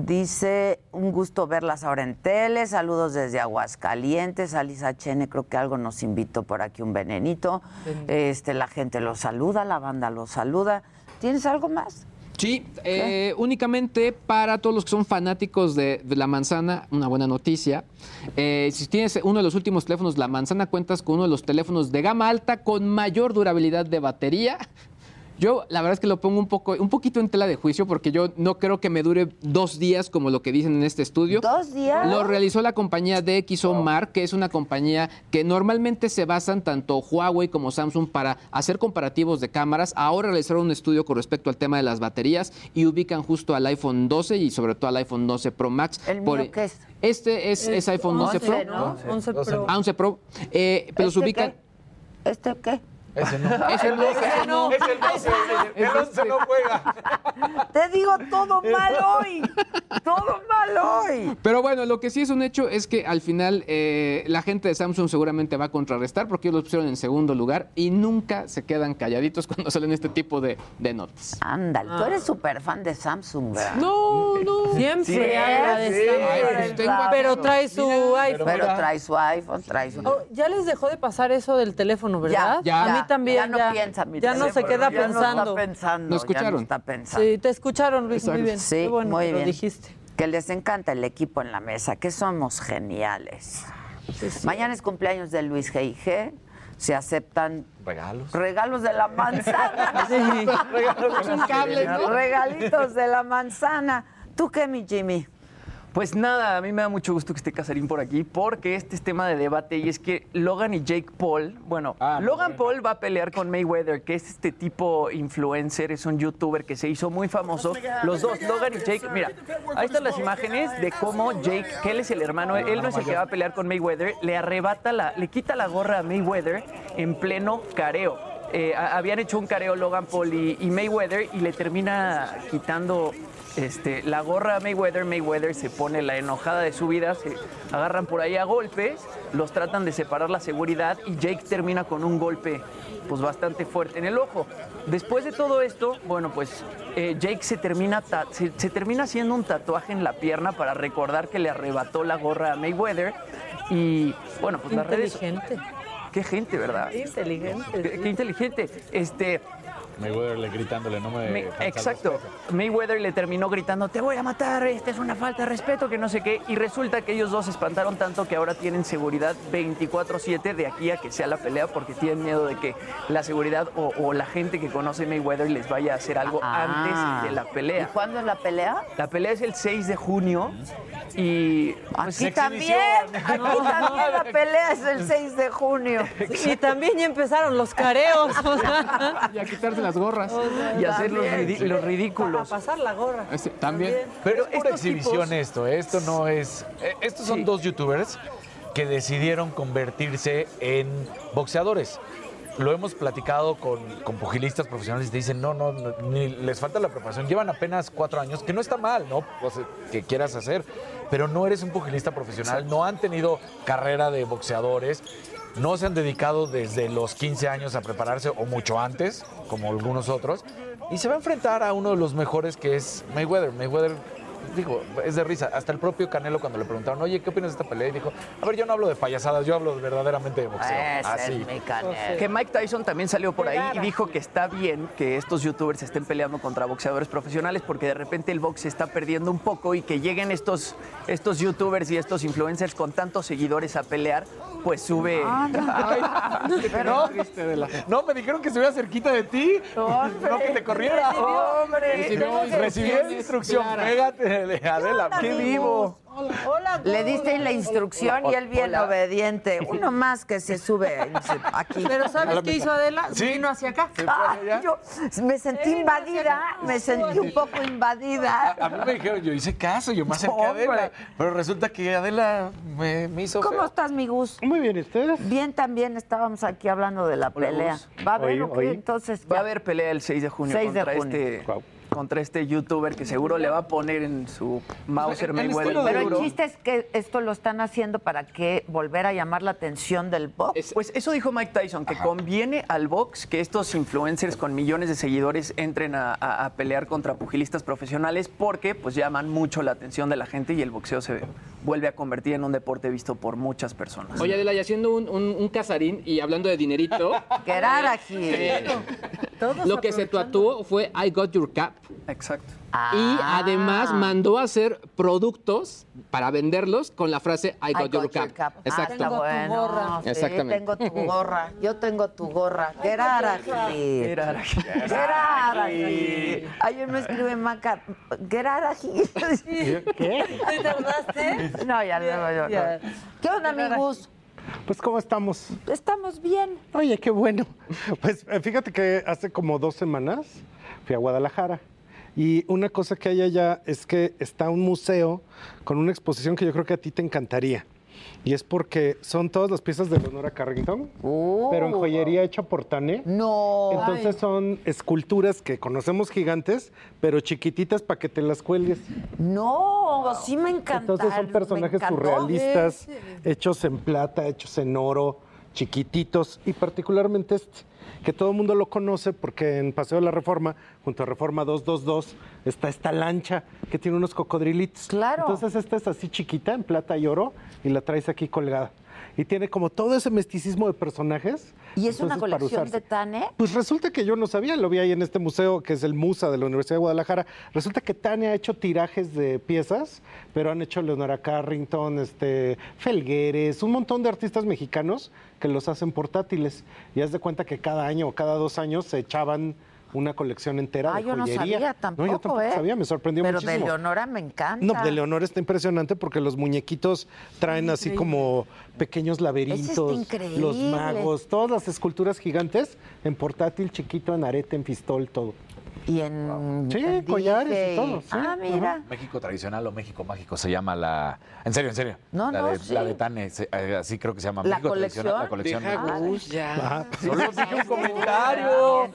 dice, un gusto verlas ahora en tele, saludos desde Aguascalientes, Alisa Chene creo que algo nos invitó por aquí un venenito, este la gente lo saluda, la banda lo saluda. ¿Tienes algo más? Sí, eh, únicamente para todos los que son fanáticos de, de la manzana, una buena noticia. Eh, si tienes uno de los últimos teléfonos, la manzana cuentas con uno de los teléfonos de gama alta con mayor durabilidad de batería. Yo la verdad es que lo pongo un poco, un poquito en tela de juicio porque yo no creo que me dure dos días como lo que dicen en este estudio. ¿Dos días? Lo realizó la compañía DxO Mark, que es una compañía que normalmente se basan tanto Huawei como Samsung para hacer comparativos de cámaras. Ahora realizaron un estudio con respecto al tema de las baterías y ubican justo al iPhone 12 y sobre todo al iPhone 12 Pro Max. ¿El mío qué es? Este es, es iPhone 12 Pro. 11, ¿no? 11 Pro. Ah, 11 Pro. Eh, pero ¿Este ubican. qué? ¿Este qué? Ese no. Ese no, ese no. Es el 12, el 11 no juega. Te digo todo mal hoy. Todo mal hoy. Pero bueno, lo que sí es un hecho es que al final eh, la gente de Samsung seguramente va a contrarrestar porque ellos los pusieron en segundo lugar y nunca se quedan calladitos cuando salen este tipo de, de notas. Ándale, tú eres súper fan de Samsung, ¿verdad? No, no. Siempre Sí, sí. Ay, pues tengo pero trae su Mira, iPhone. Pero trae su iPhone, trae su... Oh, ya les dejó de pasar eso del teléfono, ¿verdad? Ya, A ya, también. ya no piensa mi Ya no se queda ya no pensando. está pensando, ¿Lo ya escucharon? no está pensando. Sí, te escucharon, Luis, muy bien. Sí, Qué bueno muy que bien. lo dijiste. Que les encanta el equipo en la mesa, que somos geniales. Mañana es cumpleaños de Luis G.I.G. Se aceptan Regalos. regalos de la manzana. ¿no? Regalitos de la manzana. ¿Tú qué, mi Jimmy? Pues nada, a mí me da mucho gusto que esté Casarín por aquí porque este es tema de debate y es que Logan y Jake Paul, bueno, Logan Paul va a pelear con Mayweather, que es este tipo influencer, es un youtuber que se hizo muy famoso. Los dos, Logan y Jake, mira, ahí están las imágenes de cómo Jake, que él es el hermano, él no es el que va a pelear con Mayweather, le arrebata la, le quita la gorra a Mayweather en pleno careo. Eh, habían hecho un careo Logan Paul y, y Mayweather y le termina quitando este, la gorra a Mayweather. Mayweather se pone la enojada de su vida, se agarran por ahí a golpes, los tratan de separar la seguridad y Jake termina con un golpe pues bastante fuerte en el ojo. Después de todo esto, bueno, pues eh, Jake se termina, se termina haciendo un tatuaje en la pierna para recordar que le arrebató la gorra a Mayweather y bueno, pues las redes... Inteligente. Qué gente, ¿verdad? Inteligente. Qué, qué inteligente. Este, Mayweather le gritándole, no me. El exacto. Mayweather le terminó gritando, te voy a matar, esta es una falta de respeto, que no sé qué. Y resulta que ellos dos se espantaron tanto que ahora tienen seguridad 24-7 de aquí a que sea la pelea porque tienen miedo de que la seguridad o, o la gente que conoce Mayweather les vaya a hacer algo Ah. antes de la pelea. ¿Y cuándo es la pelea? La pelea es el 6 de junio y... pues, Aquí también, aquí también la pelea es el 6 de junio. Y también ya empezaron los careos. Y a quitarse las gorras. y hacer los, ridículos. Para pasar la gorra. También. Pero es exhibición tipos- esto, esto no es... eh, Estos son Sí. dos youtubers que decidieron convertirse en boxeadores. Lo hemos platicado con, con pugilistas profesionales y te dicen, no, no, no, ni les falta la preparación. Llevan apenas cuatro años, que no está mal, ¿no? O sea, que quieras hacer, pero no eres un pugilista profesional, no han tenido carrera de boxeadores, no se han dedicado desde los 15 años a prepararse o mucho antes, como algunos otros, y se va a enfrentar a uno de los mejores que es Mayweather. Mayweather digo, es de risa. Hasta el propio Canelo cuando le preguntaron, oye, ¿qué opinas de esta pelea? Y dijo, a ver, yo no hablo de payasadas, yo hablo verdaderamente de boxeo. Ese Así. es mi Canelo. Que Mike Tyson también salió por ahí y dijo que está bien que estos youtubers estén peleando contra boxeadores profesionales porque de repente el box se está perdiendo un poco y que lleguen estos, estos youtubers y estos influencers con tantos seguidores a pelear, pues sube... no, no, me dijeron que estuviera cerquita de ti. No que te corriera. Hombre, Recibió, recibió instrucción. Pégate, Adela. onda, ¡Qué vivo! Hola, Le diste la instrucción y él bien Hola. obediente. Uno más que se sube aquí. Pero ¿sabes qué hizo Adela? Sí. Vino hacia acá. Ay, yo me sentí invadida, me sentí un poco invadida. A mí me dijeron, yo hice caso, yo me acerqué a. Adela. Pero resulta que Adela me, me hizo ¿Cómo feo. estás, mi Gus? Muy bien, ¿y ustedes? Bien, también estábamos aquí hablando de la Hola, pelea. ¿Va a haber o qué? Entonces, Va a haber pelea el 6 de junio 6 de contra, junio. Este, Guau. Contra este youtuber que seguro le va a poner en su Mauser Mayweather. Pero el chiste es que esto lo están haciendo para que volver a llamar la atención del box. Pues eso dijo Mike Tyson, que conviene al box que estos influencers con millones de seguidores entren a, a- a pelear contra pugilistas profesionales porque pues llaman mucho la atención de la gente y el boxeo se vuelve a convertir en un deporte visto por muchas personas. Oye, Adela, y haciendo un, un- un casarín y hablando de dinerito, Quedar aquí. lo que se tatuó fue I got your cap. Exacto. Y Ah. además mandó a hacer productos para venderlos con la frase I got, your cap. Ah, Exacto. está bueno. Sí, Exactamente. tengo tu gorra. Yo tengo tu gorra. Geraraji. Geraraji. Geraraji. Ayer me escribe Maca. Geraraji. ¿Qué? ¿Te tardaste? No, ya luego yo. ¿Qué onda, amigos? Pues, ¿cómo estamos? Estamos bien. Oye, qué bueno. Pues eh, fíjate que hace como dos semanas fui a Guadalajara. Y una cosa que hay allá es que está un museo con una exposición que yo creo que a ti te encantaría. Y es porque son todas las piezas de Leonora Carrington, pero en joyería hecha por Tane. No. Entonces son esculturas que conocemos gigantes, pero chiquititas para que te las cuelgues. No, sí me encanta. Entonces son personajes surrealistas, hechos en plata, hechos en oro, chiquititos, y particularmente este, que todo el mundo lo conoce porque en Paseo de la Reforma, junto a Reforma 222, está esta lancha que tiene unos cocodrilitos. Claro. Entonces esta es así chiquita, en plata y oro, y la traes aquí colgada. Y tiene como todo ese misticismo de personajes. ¿Y es una entonces, para colección de Tane? Pues resulta que yo no sabía, lo vi ahí en este museo que es el Musa de la Universidad de Guadalajara. Resulta que Tania ha hecho tirajes de piezas, pero han hecho Leonora Carrington, este, Felgueres, un montón de artistas mexicanos que los hacen portátiles. Y haz de cuenta que cada año o cada dos años se echaban una colección entera Ah, de yo no joyería. sabía tampoco, No, yo tampoco ¿eh? sabía, me sorprendió Pero muchísimo. de Leonora me encanta. No, de Leonora está impresionante porque los muñequitos traen así como pequeños laberintos, increíble. los magos, todas las esculturas gigantes en portátil, chiquito, en arete, en pistol, todo. Y en. Sí, en collares y todo, sí. Ah, mira. México tradicional o México mágico se llama la. En serio, en serio. No, la no, de, sí. La de Tane, eh, así creo que se llama. ¿La México tradicional, La colección? colección. Deja Gus, ya. Ajá. Solo dije un comentario.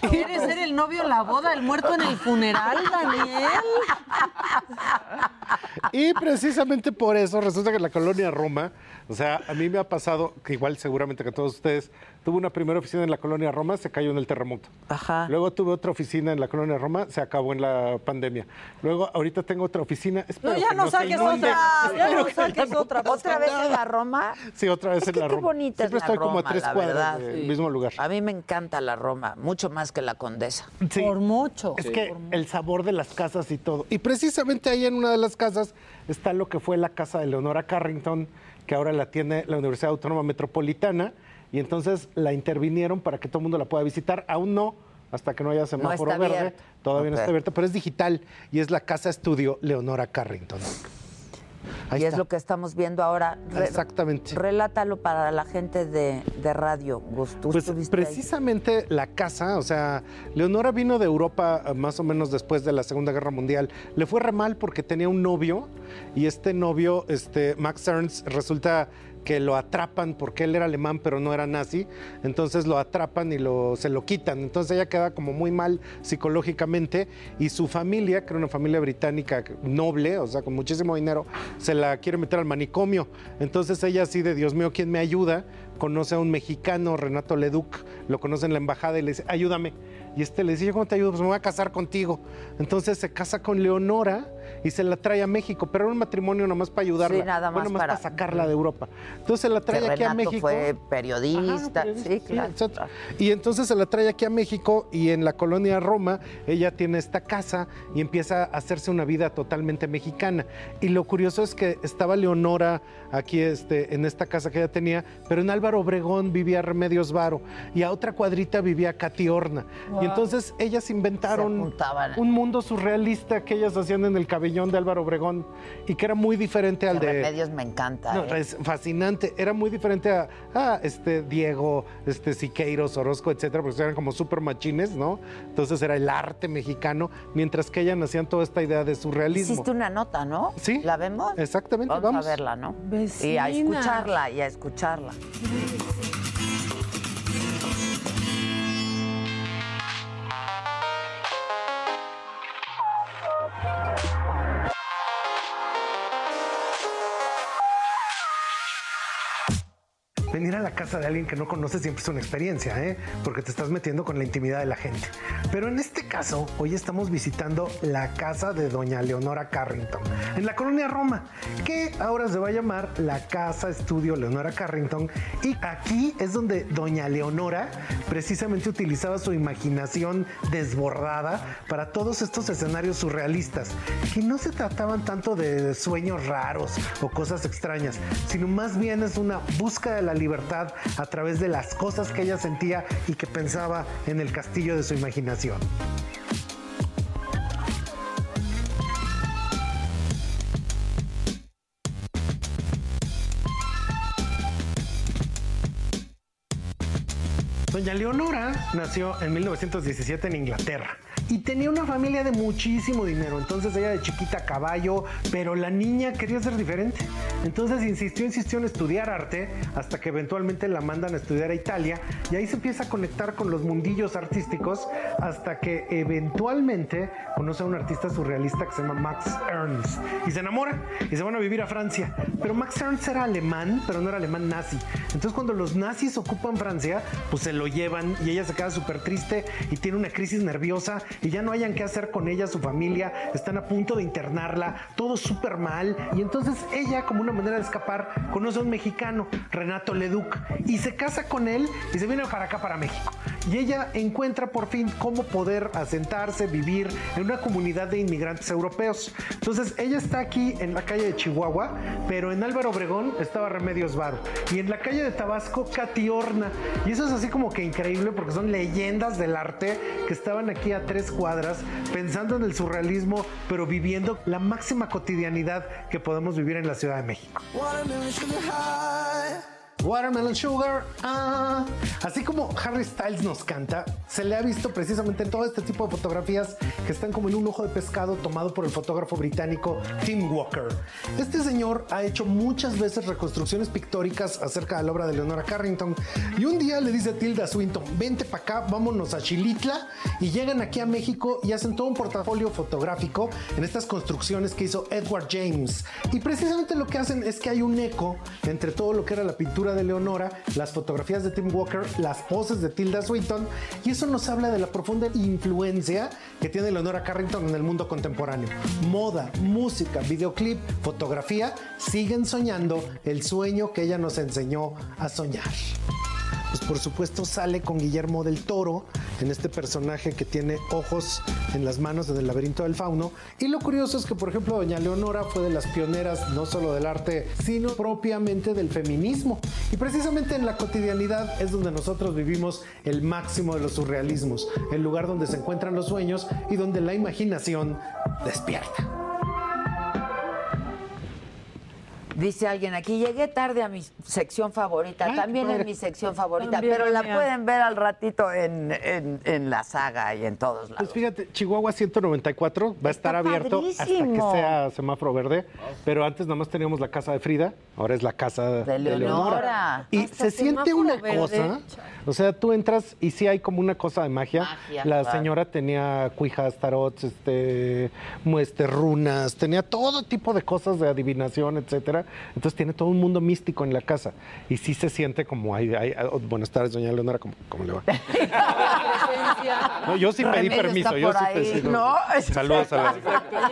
¿Quieres ser el novio en la boda, el muerto en el funeral, Daniel? Y precisamente por eso resulta que la colonia Roma, o sea, a mí me ha pasado, que igual seguramente que todos ustedes, tuve una primera oficina en la colonia Roma, se cayó en el terremoto. Ajá. Luego tuve otra oficina en la colonia Roma, se acabó en la pandemia. Luego ahorita tengo otra oficina. espero No, ya no saques otra. Ya no que saques otra. ¿Otra vez en la Roma? Sí, otra vez Es en que la qué Roma. bonita Siempre es la estoy como a Roma, tres cuadras verdad. del Sí. mismo lugar. A mí me encanta la Roma, mucho más que la Condesa. Sí. Por mucho. Es que el sabor de las casas y todo. Y precisamente ahí en una de las casas está lo que fue la casa de Leonora Carrington, que ahora la tiene la Universidad Autónoma Metropolitana. Y entonces la intervinieron para que todo el mundo la pueda visitar. Aún no, hasta que no haya semáforo está verde. abierto. Todavía no está abierta, pero es digital. Y es la casa estudio Leonora Carrington. Ahí y es lo que estamos viendo ahora. Re- Exactamente. Relátalo para la gente de, de radio, Gus. Pues ahí. precisamente la casa, o sea, Leonora vino de Europa eh, más o menos después de la Segunda Guerra Mundial. Le fue re mal porque tenía un novio y este novio, este Max Ernst, resulta que lo atrapan porque él era alemán pero no era nazi, entonces lo atrapan y lo, se lo quitan. Entonces ella queda como muy mal psicológicamente y su familia, que era una familia británica noble, o sea, con muchísimo dinero, se la quiere meter al manicomio. Entonces ella así de, Dios mío, ¿quién me ayuda? Conoce a un mexicano, Renato Leduc, lo conoce en la embajada y le dice, ayúdame. Y este le dice, ¿yo cómo te ayudo? Pues me voy a casar contigo. Entonces se casa con Leonora y se la trae a México, pero era un matrimonio nomás para ayudarla. Sí, nada más Bueno, para- sacarla de Europa. Entonces se la Que trae aquí a Renato México. fue periodista. Ajá, sí, claro. Y entonces se la trae aquí a México y en la colonia Roma ella tiene esta casa y empieza a hacerse una vida totalmente mexicana. Y lo curioso es que estaba Leonora aquí este, en esta casa que ella tenía, pero en Álvaro Obregón vivía Remedios Varo y a otra cuadrita vivía Katy Horna. Wow. Y entonces ellas inventaron un mundo surrealista que ellas hacían en el cabellón de Álvaro Obregón y que era muy diferente al de... Remedios me encanta. No, ¿eh? es fascinante. Era muy diferente a, a, este Diego, este Siqueiros, Orozco, etcétera, porque eran como súper machines, ¿no? Entonces era el arte mexicano, mientras que ellas nacían toda esta idea de surrealismo. Hiciste una nota, ¿no? Sí. ¿La vemos? Exactamente, Vamos, vamos. a verla, ¿no? Y a Vecina. escucharla, y a escucharla. A la casa de alguien que no conoces siempre es una experiencia, ¿eh? porque te estás metiendo con la intimidad de la gente. Pero en este caso, hoy estamos visitando la casa de doña Leonora Carrington, en la colonia Roma, que ahora se va a llamar la Casa Estudio Leonora Carrington. Y aquí es donde doña Leonora precisamente utilizaba su imaginación desbordada para todos estos escenarios surrealistas, que no se trataban tanto de sueños raros o cosas extrañas, sino más bien es una búsqueda de la libertad a través de las cosas que ella sentía y que pensaba en el castillo de su imaginación. Doña Leonora nació en 1917 en Inglaterra y tenía una familia de muchísimo dinero. Entonces ella de chiquita a caballo, pero la niña quería ser diferente. Entonces insistió, insistió en estudiar arte hasta que eventualmente la mandan a estudiar a Italia y ahí se empieza a conectar con los mundillos artísticos hasta que eventualmente conoce a un artista surrealista que se llama Max Ernst y se enamora y se van a vivir a Francia. Pero Max Ernst era alemán, pero no era alemán nazi. Entonces cuando los nazis ocupan Francia, pues se lo llevan y ella se queda súper triste y tiene una crisis nerviosa y ya no hayan qué hacer con ella, su familia, están a punto de internarla, todo súper mal. Y entonces ella, como una manera de escapar, conoce a un mexicano, Renato Leduc, y se casa con él y se viene para acá, para México. Y ella encuentra por fin cómo poder asentarse, vivir en una comunidad de inmigrantes europeos. Entonces ella está aquí en la calle de Chihuahua, pero en Álvaro Obregón estaba Remedios Varo. Y en la calle de Tabasco, Catiorna. Y eso es así como que increíble porque son leyendas del arte que estaban aquí a tres cuadras pensando en el surrealismo, pero viviendo la máxima cotidianidad que podemos vivir en la Ciudad de México. Watermelon Sugar. Ah. Así como Harry Styles nos canta, se le ha visto precisamente en todo este tipo de fotografías que están como en un ojo de pescado tomado por el fotógrafo británico Tim Walker. Este señor ha hecho muchas veces reconstrucciones pictóricas acerca de la obra de Leonora Carrington y un día le dice a Tilda Swinton, vente para acá, vámonos a Chilitla y llegan aquí a México y hacen todo un portafolio fotográfico en estas construcciones que hizo Edward James. Y precisamente lo que hacen es que hay un eco entre todo lo que era la pintura de Leonora, las fotografías de Tim Walker, las poses de Tilda Swinton, y eso nos habla de la profunda influencia que tiene Leonora Carrington en el mundo contemporáneo. Moda, música, videoclip, fotografía, siguen soñando el sueño que ella nos enseñó a soñar pues por supuesto sale con Guillermo del Toro en este personaje que tiene ojos en las manos en el laberinto del fauno. Y lo curioso es que, por ejemplo, doña Leonora fue de las pioneras no solo del arte, sino propiamente del feminismo. Y precisamente en la cotidianidad es donde nosotros vivimos el máximo de los surrealismos, el lugar donde se encuentran los sueños y donde la imaginación despierta. Dice alguien aquí, llegué tarde a mi sección favorita, Ay, también es mi sección favorita, También pero la mía. pueden ver al ratito en, en- en la saga y en todos lados. Pues fíjate, Chihuahua 194 va a estar abierto hasta que sea semáforo verde, pero antes nada más teníamos la casa de Frida, ahora es la casa de, De Leonora. Y Hasta se siente una verde. cosa, o sea, tú entras y sí hay como una cosa de magia. Magia, la claro. señora tenía cuijas, tarots, este, mu- este, runas, tenía todo tipo de cosas de adivinación, etcétera. Entonces tiene todo un mundo místico en la casa y sí se siente como hay, hay- oh, buenas tardes, doña Leonora, ¿cómo, cómo le va? No, yo sí pedí permiso, yo sí pedí. ¿no? Saludos a, la-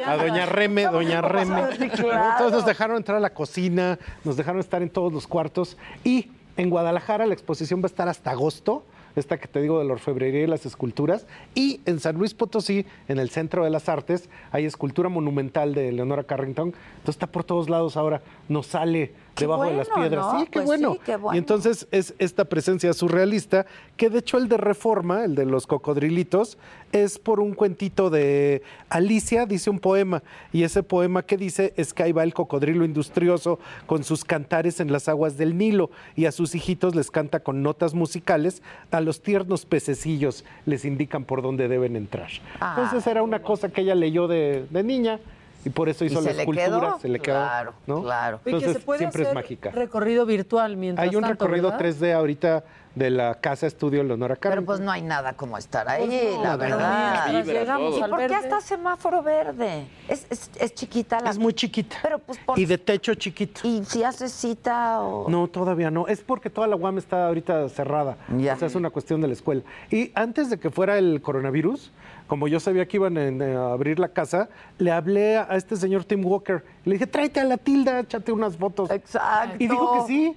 a doña Reme, doña Reme. Sí, claro. Entonces nos dejaron entrar a la cocina, nos dejaron estar en todos los cuartos y en Guadalajara la exposición va a estar hasta agosto. Esta que te digo de la orfebrería y las esculturas. Y en San Luis Potosí, en el Centro de las Artes, hay escultura monumental de Leonora Carrington. Entonces está por todos lados ahora. Nos sale Debajo de las piedras. ¿no? Sí, qué Pues bueno. sí, qué bueno. Y entonces es esta presencia surrealista, que de hecho el de Reforma, el de los cocodrilitos, es por un cuentito de Alicia, dice un poema, y ese poema que dice es que ahí va el cocodrilo industrioso con sus cantares en las aguas del Nilo, y a sus hijitos les canta con notas musicales, a los tiernos pececillos les indican por dónde deben entrar. Ah. Entonces era una cosa que ella leyó de, de niña. Y por eso ¿Y hizo se la le escultura, quedó? se le quedó. Claro, ¿no? claro. Y que Entonces se puede siempre hacer es mágica. recorrido virtual mientras Hay un tanto, recorrido ¿verdad? 3D ahorita de la casa estudio Leonora Pero Carrington. pues no hay nada como estar ahí, Pues no, la pero verdad. llegamos. ¿Y al por qué hasta semáforo verde? Es, es, es chiquita la... Es muy chiquita. Pero pues por... Y de techo chiquito. ¿Y si haces cita o...? No, todavía no. Es porque toda la UAM está ahorita cerrada. O sea, es una cuestión de la escuela. Y antes de que fuera el coronavirus, como yo sabía que iban eh, a abrir la casa, le hablé a este señor Tim Walker. Le dije, tráete a la tilda, échate unas fotos. Exacto. Y dijo que sí.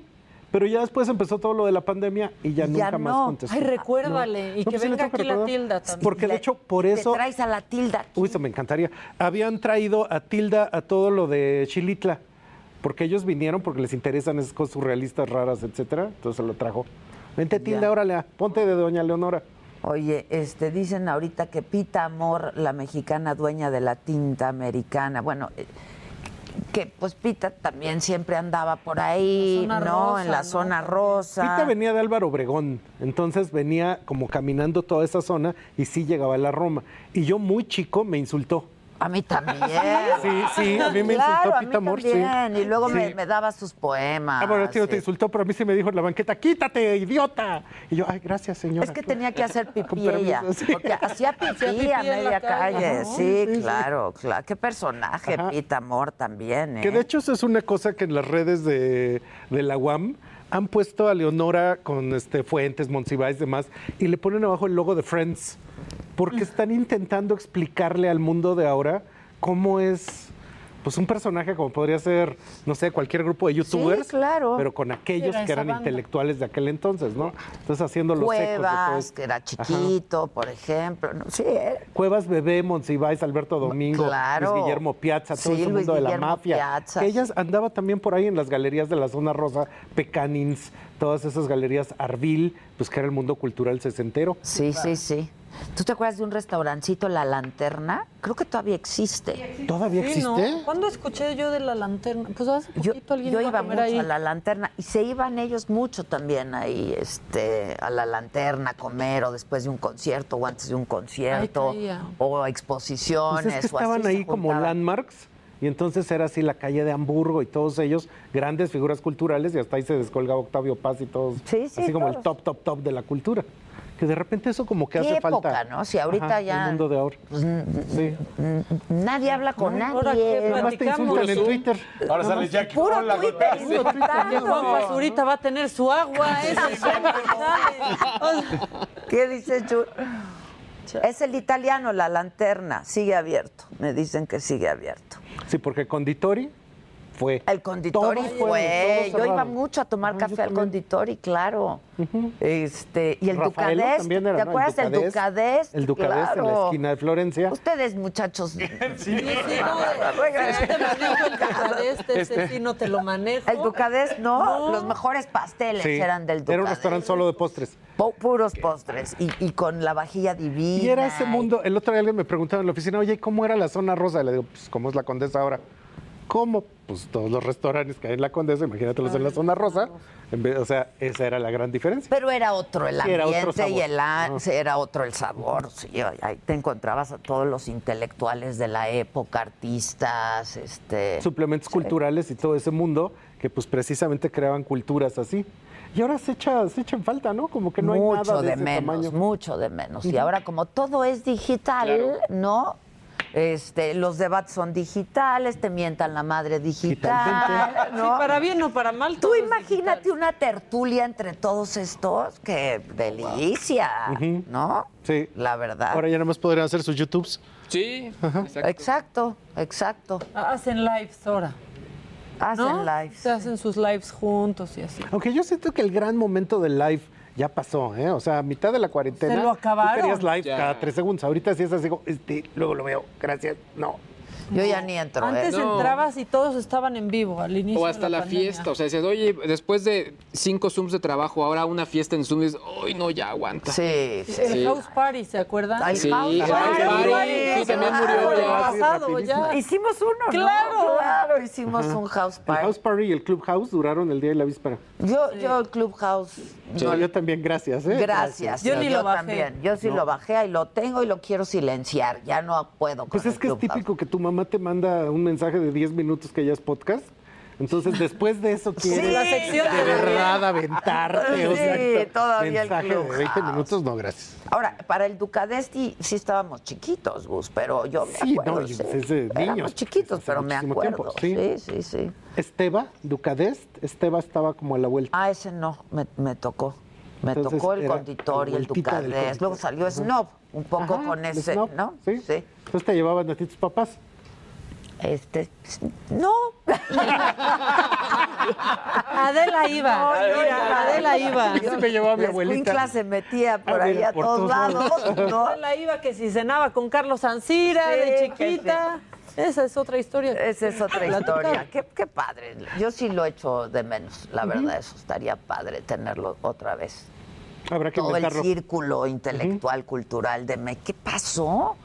Pero ya después empezó todo lo de la pandemia y ya, Ya nunca más contestó. Ay, recuérdale, y que pues venga aquí la tilda también. Porque de hecho, por Te eso... traes a la tilda. Uy, eso me encantaría. Habían traído a Tilda a todo lo de Chilitla, porque ellos vinieron porque les interesan esas cosas surrealistas raras, etcétera. Entonces se lo trajo. Vente, Tilda, órale, ah, ponte de Doña Leonora. Oye, este, dicen ahorita que Pita Amor, la mexicana dueña de la tinta americana, bueno, eh, que pues Pita también siempre andaba por ahí, La zona ¿no? rosa, en la ¿no? zona rosa. Pita venía de Álvaro Obregón, entonces venía como caminando toda esa zona y sí llegaba a la Roma. Y yo muy chico me insultó. A mí también. Sí, sí, a mí me Claro, insultó Pita Amor, sí. Y luego me, Sí. me daba sus poemas. Ah, bueno, no te insultó, pero a mí sí me dijo en la banqueta, quítate, idiota. Y yo, ay, gracias, señora. Es que tenía que hacer pipí ella, porque hacía pipí, a media calle. Sí, claro, claro. Qué personaje, Ajá. Pita Amor también, ¿eh? Que de hecho eso es una cosa que en las redes de, de la UAM han puesto a Leonora con este Fuentes, Monsiváis y demás, y le ponen abajo el logo de Friends, porque están intentando explicarle al mundo de ahora cómo es pues un personaje como podría ser, no sé, cualquier grupo de youtubers, claro. pero con aquellos Era que eran banda. intelectuales de aquel entonces, ¿no? Entonces haciendo los Cuevas, que era Ajá. chiquito, por ejemplo. ¿no? Sí, eh. Cuevas Bebé, Monsiváis, Alberto Domingo, Claro. Luis Guillermo Piazza, todo Sí, ese Luis mundo de la Guillermo mafia. Piazza, que ellas andaba también por ahí en las galerías de la zona rosa, Pecanins, todas esas galerías Arvil, pues que era el mundo cultural sesentero. Sí, sí, sí. ¿Tú te acuerdas de un restaurancito, La Lanterna? Creo que todavía existe. ¿Todavía Sí, ¿no? ¿Cuándo escuché yo de la lanterna? Pues hace Yo, alguien yo iba a iba mucho ahí. a la lanterna y se iban ellos mucho también ahí, este, a la lanterna a comer o después de un concierto o antes de un concierto o exposiciones. Pues es que o así estaban se ahí como landmarks. Y entonces era así la calle de Hamburgo y todos ellos, grandes figuras culturales, y hasta ahí se descolgaba Octavio Paz y todos, Sí, sí, así como el top, top, top de la cultura. Que de repente eso como que ¿Qué hace época, falta. no? Si ahorita Ajá, ya- El mundo de ahora. Pues, Sí. nadie habla con nadie. ¿ahora qué Nada más te insultan en Twitter. Ahora sale. Jackie Puro con la Twitter Pazurita va a tener su agua. O sea, ¿Qué dices, Chu? Es el italiano, la lanterna. Sigue abierto. Me dicen que sigue abierto. Sí, porque Conditori fue. El conditori fue. Yo iba mucho a tomar Ajá, café al conditori, claro. Este, y el Rafaelo Ducadés. también era, ¿Te ¿no? acuerdas del Ducadés? El Ducadés en la Claro. esquina de Florencia. Ustedes, muchachos. sí, sí, no, sí, te manejo el Ducadés, este, Este. sí no te lo manejo. El Ducadés, no, No. los mejores pasteles Sí, eran del Ducadés. Era un restaurante solo de postres. Pu- puros postres y, y con la vajilla divina. Y era ese mundo. El otro día alguien me preguntaba en la oficina, oye, ¿cómo era la zona rosa? Y le digo, pues, ¿cómo es la Condesa ahora? ¿Cómo? Pues todos los restaurantes que hay en la Condesa, imagínatelos en la zona rosa. En vez- o sea, esa era la gran diferencia. Pero era otro el Sí, era ambiente otro y el sí, era otro el sabor. sí, ahí te encontrabas a todos los intelectuales de la época, artistas, este. Suplementos culturales y todo ese mundo que pues precisamente creaban culturas así. Y ahora se echa, se echa en falta, ¿no? Como que no hay mucho nada de, de ese menos, tamaño. mucho de menos. Y ahora como todo es digital, Claro. ¿no? Este, los debates son digitales, te mientan la madre digital, Sí, ¿no? para bien o para mal. Tú imagínate una tertulia entre todos estos, que delicia, ¿no? Sí. La verdad. Ahora ya nada más podrían hacer sus YouTubes. Sí, exacto, exacto. Hacen lives ahora. Hacen ¿no? lives. Se hacen sus lives juntos y así. Aunque yo siento que el gran momento del live ya pasó, ¿eh? O sea, a mitad de la cuarentena. Se lo acabaron. Tú querías live Ya. cada tres segundos. Ahorita sí es así, como, este, luego lo veo, gracias, no. Yo ya ni entro, Antes ¿eh? No. entrabas y todos estaban en vivo al inicio. O de hasta la, fiesta, o sea, decías, oye, después de cinco Zooms de trabajo, ahora una fiesta en Zoom, dices, uy, no, ya aguanta. Sí, El House Party, ¿se acuerdan? Ay, Sí, House el Party. House Party, sí, también murió el ya. pasado, ya. Hicimos uno, ¿no? Claro. Claro, hicimos un house El party. House Party y el Club House duraron el día y la víspera. Yo, yo el Clubhouse. No, yo también, gracias, ¿eh? Gracias. Yo ni lo bajé. también. Yo sí No. lo bajé y lo tengo y lo quiero silenciar. Ya no puedo. Pues con es el que es Clubhouse. típico que tu mamá te manda un mensaje de 10 minutos que ya es podcast. Entonces, después de eso, quieres La sección de verdad aventarte. o Sí, sea, todavía el mensaje de Clubhouse. 20 minutos, no, gracias. Ahora, para el Ducadesti sí estábamos chiquitos, Gus, pero yo me Sí, acuerdo. no, sí. Éramos niños. chiquitos, pero me acuerdo. tiempo, sí, sí. sí, sí. Esteba, Ducadest, Esteba estaba como a la vuelta. Ah, ese no, me, me tocó. Me Entonces, tocó el conditor y el Ducadés. Luego salió. Snob, un poco Ajá, con ese, Snob, ¿no? Sí. Entonces te llevaban a ti tus papás. Este, no. Adela iba. No, Mira, Adela iba. Yo me llevaba a mi abuelita. escuincla se metía por ahí a por todos todos lados. ¿no? Adela iba que si cenaba con Carlos Ancira Sí, de chiquita. Esa es otra historia. Esa es otra historia. Qué, qué padre. Yo sí lo echo de menos, la verdad. Eso estaría padre tenerlo otra vez. Habrá que Todo el inventarlo. círculo intelectual, cultural de me. ¿Qué pasó?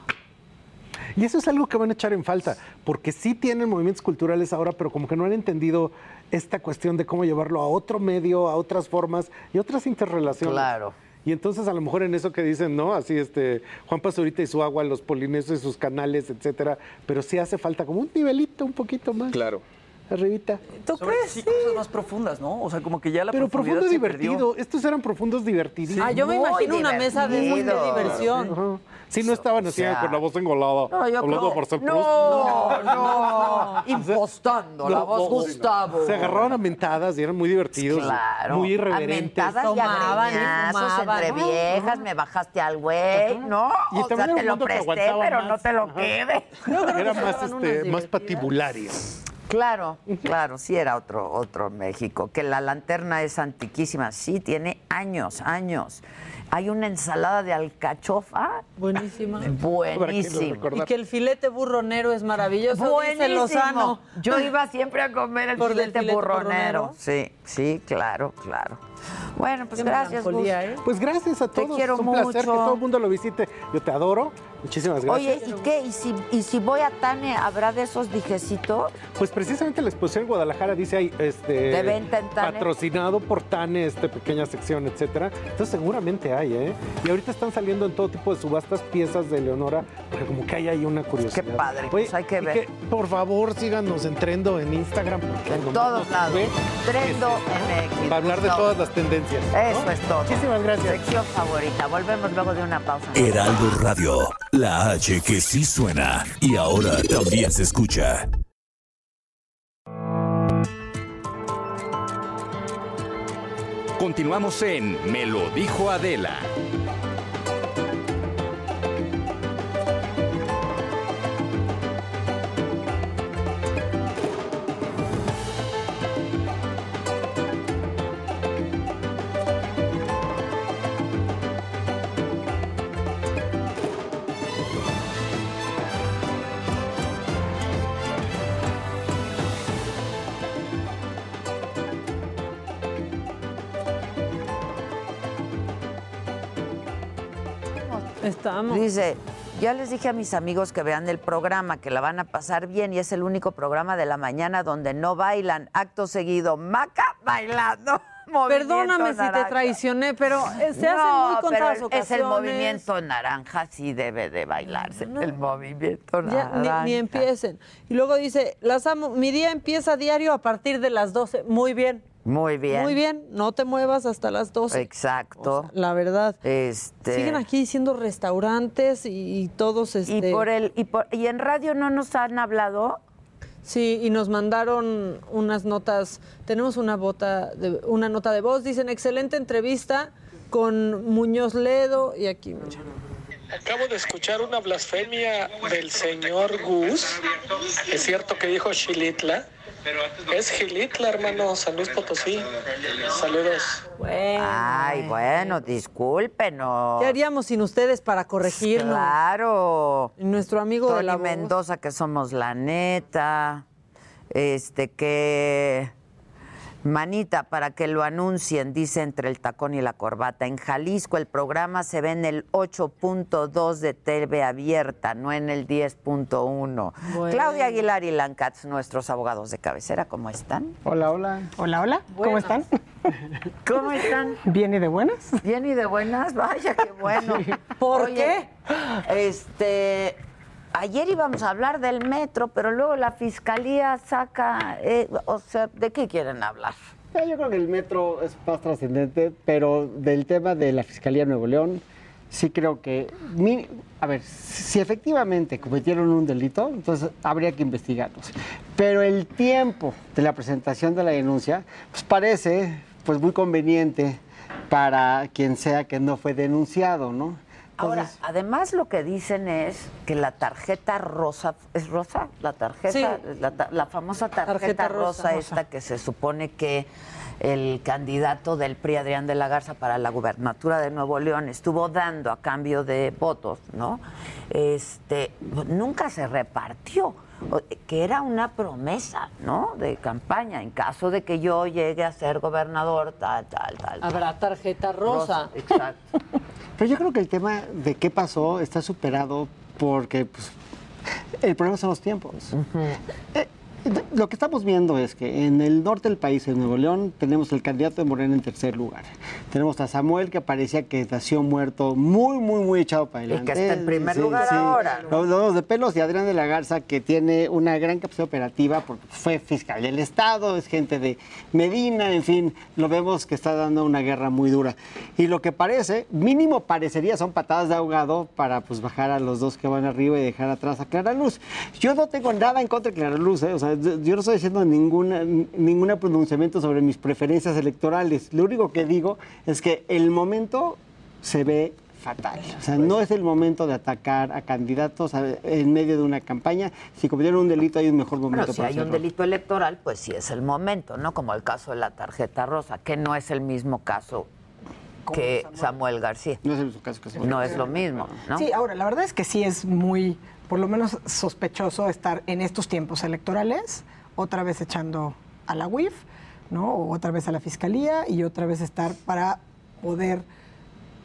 Y eso es algo que van a echar en falta, porque sí tienen movimientos culturales ahora, pero como que no han entendido esta cuestión de cómo llevarlo a otro medio, a otras formas y otras interrelaciones. Claro. Y entonces a lo mejor en eso que dicen, ¿no? Así este, Juan Pazurita y su agua, los polinesios y sus canales, etcétera, pero sí hace falta como un nivelito un poquito más. Claro. Arribita. ¿Tú Sobre- crees? Sí, cosas más profundas, ¿no? O sea, como que ya la Pero profundidad profundo se divertido. perdió. Estos eran profundos divertidísimos. Ah, yo me Muy imagino una mesa de esas de diversión. Ajá. Sí, no estaban así O sea, con la voz engolada. No, yo hablando creo- Marcel Proust. No, no, impostando la voz no, Gustavo. Se agarraron a mentadas y eran muy divertidos. Claro. Muy irreverentes. Amentadas y Tomaban y fumaban. entre viejas, me bajaste al güey, ¿no? Y o sea, te lo presté, pero más. no te lo quede. Era más, este, más. Claro, claro, sí era otro, otro México. Que la lanterna es antiquísima, sí, tiene años, años. Hay una ensalada de alcachofa Buenísima. buenísima. Y que el filete burronero es maravilloso. Dice Buenísimo. Lozano. Yo iba siempre a comer el el filete, filete burronero. burronero. Sí, sí, claro, claro. Bueno, pues Qué gracias. ¿eh? Pues gracias a Te todos. quiero es un placer mucho. que todo el mundo lo visite. Yo te adoro. Muchísimas gracias. Oye, ¿y qué? ¿Y si, ¿Y si voy a Tane, habrá de esos dijecitos? Pues precisamente la exposición en Guadalajara dice ahí, este, De venta en Tane. patrocinado por Tane, este pequeña sección, etcétera. Entonces seguramente hay, ¿eh? Y ahorita están saliendo en todo tipo de subastas piezas de Leonora, porque como que hay ahí una curiosidad. Qué padre, Oye, pues hay que y ver. por favor, síganos en Trendo en Instagram. En todos lados. ve Trendo MX. Para hablar de todas las tendencias. ¿no? Eso es todo. Muchísimas gracias. Sección favorita. Volvemos luego de una pausa. Heraldo Radio, la H que sí suena y ahora también se escucha. Continuamos en Me lo dijo Adela. Estamos. Dice, ya les dije a mis amigos que vean el programa, que la van a pasar bien y es el único programa de la mañana donde no bailan. Acto seguido, Maca bailando. Perdóname si te traicioné, pero eh, se No, hace muy contadas. Es el movimiento naranja, sí debe de bailarse. El movimiento Ya, naranja. ni, ni empiecen. Y luego dice, las amo, mi día empieza diario a partir de las 12. Muy bien. Muy bien. Muy bien, no te muevas hasta las 12. Exacto. La verdad. Este. Siguen aquí diciendo restaurantes y, y todos este Y por el y, por- y en radio no nos han hablado. Sí, y nos mandaron unas notas. Tenemos una bota de, una nota de voz. Dicen excelente entrevista con Muñoz Ledo y aquí mira. Acabo de escuchar una blasfemia del señor Gus. Es cierto que dijo Xilitla. Es Gilitla, hermano, San Luis Potosí. Saludos. Ay, bueno, discúlpenos. ¿Qué haríamos sin ustedes para corregirnos? Claro. Nuestro amigo de Tony la voz. Mendoza, que somos la neta. Este, que. Manita, para que lo anuncien, dice entre el tacón y la corbata. En Jalisco el programa se ve en el 8.2 de TV abierta, no en el 10.1. Bueno. Claudia Aguilar y Lancats, nuestros abogados de cabecera, ¿cómo están? Hola, hola. Hola, hola. ¿Cómo están? ¿Cómo están? Bien y de buenas. Bien y de buenas, vaya, qué bueno. ¿Por Oye, Este, ayer íbamos a hablar del metro, pero luego la fiscalía saca, eh, o sea, ¿de qué quieren hablar? Yo creo que el metro es más trascendente, pero del tema de la Fiscalía de Nuevo León, sí creo que, a ver, si efectivamente cometieron un delito, entonces habría que investigarlos. Pero el tiempo de la presentación de la denuncia, pues parece pues muy conveniente para quien sea que no fue denunciado, ¿no? Ahora, además lo que dicen es que la tarjeta rosa, ¿es rosa? La tarjeta, Sí. la, la famosa tarjeta, Tarjeta rosa, rosa. esta que se supone que el candidato del PRI, Adrián de la Garza, para la gubernatura de Nuevo León estuvo dando a cambio de votos, ¿no? Este, nunca se repartió, que era una promesa, ¿no? De campaña, en caso de que yo llegue a ser gobernador, tal, tal, tal. tal. Habrá tarjeta rosa. Exacto. Pero yo creo que el tema de qué pasó está superado porque pues, el problema son los tiempos. Lo que estamos viendo es que en el norte del país, en Nuevo León, tenemos el candidato de Morena en tercer lugar. Tenemos a Samuel, que parecía que nació muerto, muy, muy, muy echado para Y que adelante. está en primer lugar ahora. Los, los de pelos y Adrián de la Garza, que tiene una gran capacidad operativa porque fue fiscal del Estado, es gente de Medina, en fin, lo vemos que está dando una guerra muy dura. Y lo que parece, mínimo parecería, son patadas de ahogado para pues bajar a los dos que van arriba y dejar atrás a Clara Luz. Yo no tengo nada en contra de Clara Luz, ¿eh? o sea, yo no estoy haciendo ninguna, ningún pronunciamiento sobre mis preferencias electorales. Lo único que digo es que el momento se ve fatal. O sea, no es el momento de atacar a candidatos en medio de una campaña. Si cometieron un delito hay un mejor momento Bueno, si para hay un delito electoral, pues sí es el momento, ¿no? Como el caso de la tarjeta rosa, que no es el mismo caso que Samuel García. No es el mismo caso que Samuel No es lo mismo, ¿no? Sí, ahora, la verdad es que sí es muy, por lo menos sospechoso estar en estos tiempos electorales, otra vez echando a la UIF, ¿no? O otra vez a la Fiscalía y otra vez estar para poder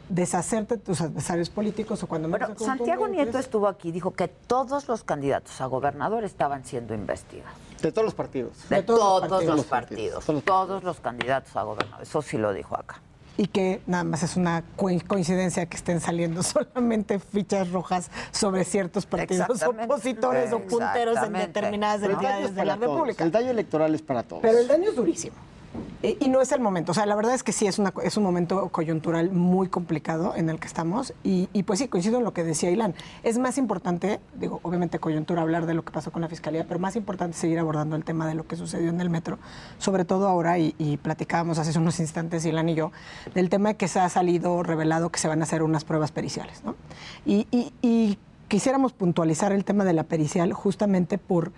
deshacerte de tus adversarios políticos o cuando menos Bueno, de Santiago. Nieto estuvo aquí, dijo que todos los candidatos a gobernador estaban siendo investigados. De todos los partidos. De, todos todos, los los partidos. partidos. Todos los candidatos a gobernador. Eso sí lo dijo acá. Y que nada más es una co- coincidencia que estén saliendo solamente fichas rojas sobre ciertos partidos opositores o punteros en determinadas entidades es de la todos. República. El daño electoral es para todos. Pero el daño es durísimo. Y no es el momento. O sea, la verdad es que sí es, una, es un momento coyuntural muy complicado en el que estamos. Y, pues sí, coincido en lo que decía Ilan. Es más importante, digo, obviamente coyuntura hablar de lo que pasó con la fiscalía, pero más importante seguir abordando el tema de lo que sucedió en el metro. Sobre todo ahora, y, y platicábamos hace unos instantes, Ilan y yo, del tema de que se ha salido revelado que se van a hacer unas pruebas periciales. ¿no? Y- y quisiéramos puntualizar el tema de la pericial justamente por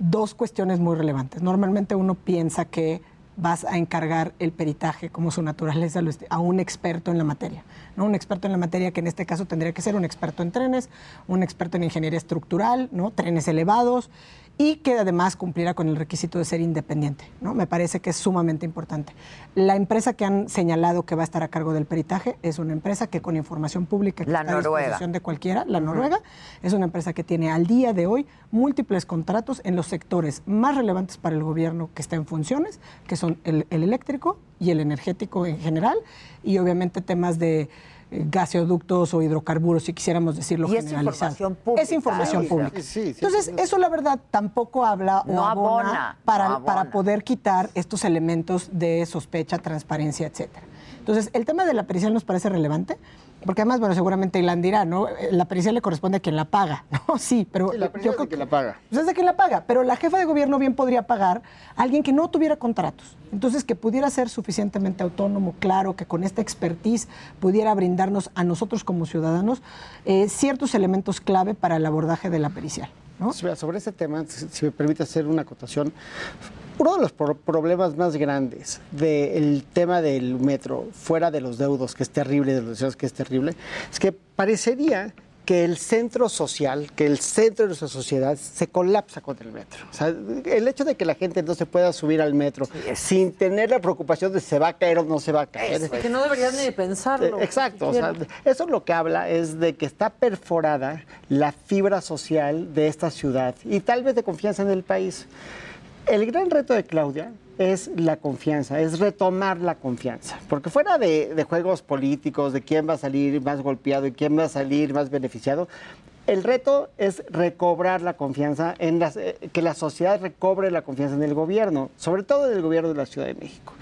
dos cuestiones muy relevantes. Normalmente uno piensa que vas a encargar el peritaje como su naturaleza lo a un experto en la materia, ¿no? Un experto en la materia que en este caso tendría que ser un experto en trenes, un experto en ingeniería estructural, ¿no? Trenes elevados y que además cumpliera con el requisito de ser independiente, ¿no? Me parece que es sumamente importante. La empresa que han señalado que va a estar a cargo del peritaje es una empresa que con información pública que La está a disposición de cualquiera, la Noruega, es una empresa que tiene al día de hoy múltiples contratos en los sectores más relevantes para el gobierno que está en funciones, que son el, el eléctrico y el energético en general, y obviamente temas de gaseoductos o hidrocarburos, si quisiéramos decirlo Y es generalizado. información pública. Es información Sí, pública. sí, sí, Entonces, eso la verdad tampoco habla o abona, para, no abona. para poder quitar estos elementos de sospecha, transparencia, etcétera. Entonces, el tema de la pericial nos parece relevante, porque además, bueno, seguramente Ilan dirá, ¿no? La pericial le corresponde a quien la paga, ¿no? Sí, pero Sí, la yo creo de que la paga. pues es de quien la paga, pero la jefa de gobierno bien podría pagar a alguien que no tuviera contratos. Entonces, que pudiera ser suficientemente autónomo, claro, que con esta expertise pudiera brindarnos a nosotros como ciudadanos eh, ciertos elementos clave para el abordaje de la pericial. ¿no? Sobre ese tema, si me permite hacer una acotación, uno de los pro- problemas más grandes del tema del metro, fuera de los deudos, que es terrible, de los deseos, que es terrible, es que parecería que el centro social, que el centro de nuestra sociedad se colapsa contra el metro. O sea, el hecho de que la gente no se pueda subir al metro sin tener la preocupación de si se va a caer o no se va a caer. Que no deberías ni pensarlo. Eh, Exacto, o sea, eso lo que habla es de que está perforada la fibra social de esta ciudad y tal vez de confianza en el país. El gran reto de Claudia es la confianza, es retomar la confianza, porque fuera de, de juegos políticos, de quién va a salir más golpeado y quién va a salir más beneficiado, el reto es recobrar la confianza, en las, eh, que la sociedad recobre la confianza en el gobierno, sobre todo en el gobierno de la Ciudad de México.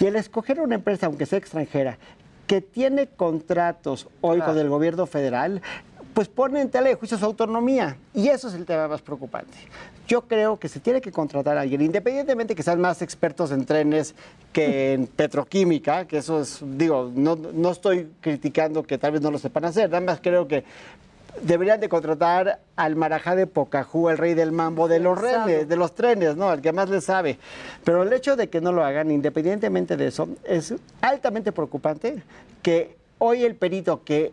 Y el escoger una empresa, aunque sea extranjera, que tiene contratos hoy Claro. con el gobierno federal, pues pone en tela de juicio su autonomía. Y eso es el tema más preocupante. Yo creo que se tiene que contratar a alguien, independientemente que sean más expertos en trenes que en petroquímica, que eso es, digo, no, no estoy criticando que tal vez no lo sepan hacer, nada más creo que deberían de contratar al Marajá de Pocajú, el rey del mambo de los trenes, de los trenes, ¿no? Al que más le sabe. Pero el hecho de que no lo hagan, independientemente de eso, es altamente preocupante que hoy el perito que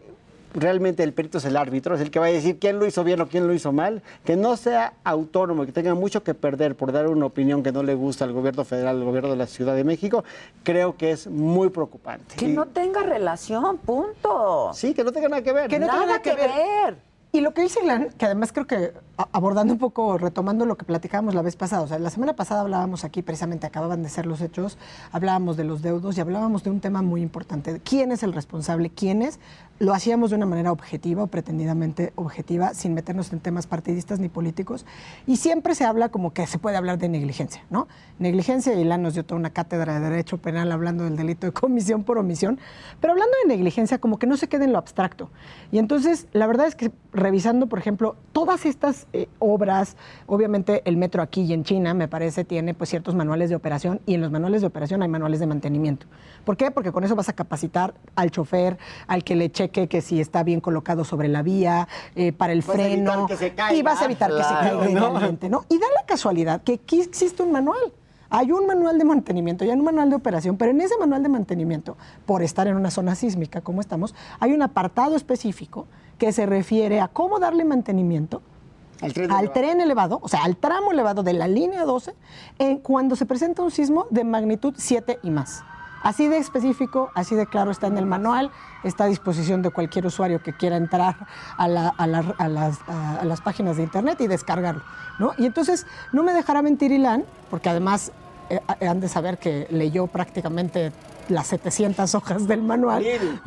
realmente el perito es el árbitro, es el que va a decir quién lo hizo bien o quién lo hizo mal, que no sea autónomo, que tenga mucho que perder por dar una opinión que no le gusta al gobierno federal, al gobierno de la Ciudad de México, creo que es muy preocupante. Que Y- no tenga relación, punto. Sí, que no tenga nada que ver. Que no tenga Nada nada que, que ver. Y lo que dice Ilan, que además creo que abordando un poco, retomando lo que platicábamos la vez pasada, o sea, la semana pasada hablábamos aquí, precisamente acababan de ser los hechos, hablábamos de los deudos y hablábamos de un tema muy importante, de quién es el responsable, quién es, lo hacíamos de una manera objetiva o pretendidamente objetiva, sin meternos en temas partidistas ni políticos, y siempre se habla como que se puede hablar de negligencia, ¿no? Negligencia, y Ilan nos dio toda una cátedra de Derecho Penal hablando del delito de comisión por omisión, pero hablando de negligencia, como que no se quede en lo abstracto. Y entonces, la verdad es que revisando, por ejemplo, todas estas eh, obras, obviamente el metro aquí y en China, me parece, tiene pues ciertos manuales de operación y en los manuales de operación hay manuales de mantenimiento. ¿Por qué? Porque con eso vas a capacitar al chofer, al que le cheque que si está bien colocado sobre la vía, eh, para el Vas a evitar freno, que se caiga. y vas a evitar que se caiga ¿no? Y da la casualidad que aquí existe un manual. Hay un manual de mantenimiento y hay un manual de operación, pero en ese manual de mantenimiento, por estar en una zona sísmica como estamos, hay un apartado específico que se refiere a cómo darle mantenimiento al tren, al tren elevado, o sea, al tramo elevado de la línea 12, en cuando se presenta un sismo de magnitud 7 y más. Así de específico, así de claro está en el manual, está a disposición de cualquier usuario que quiera entrar a, la- a la- a las, páginas de internet y descargarlo. ¿no? Y entonces, no me dejará mentir Ilan, porque además eh, han de saber que leyó prácticamente las 700 hojas del manual,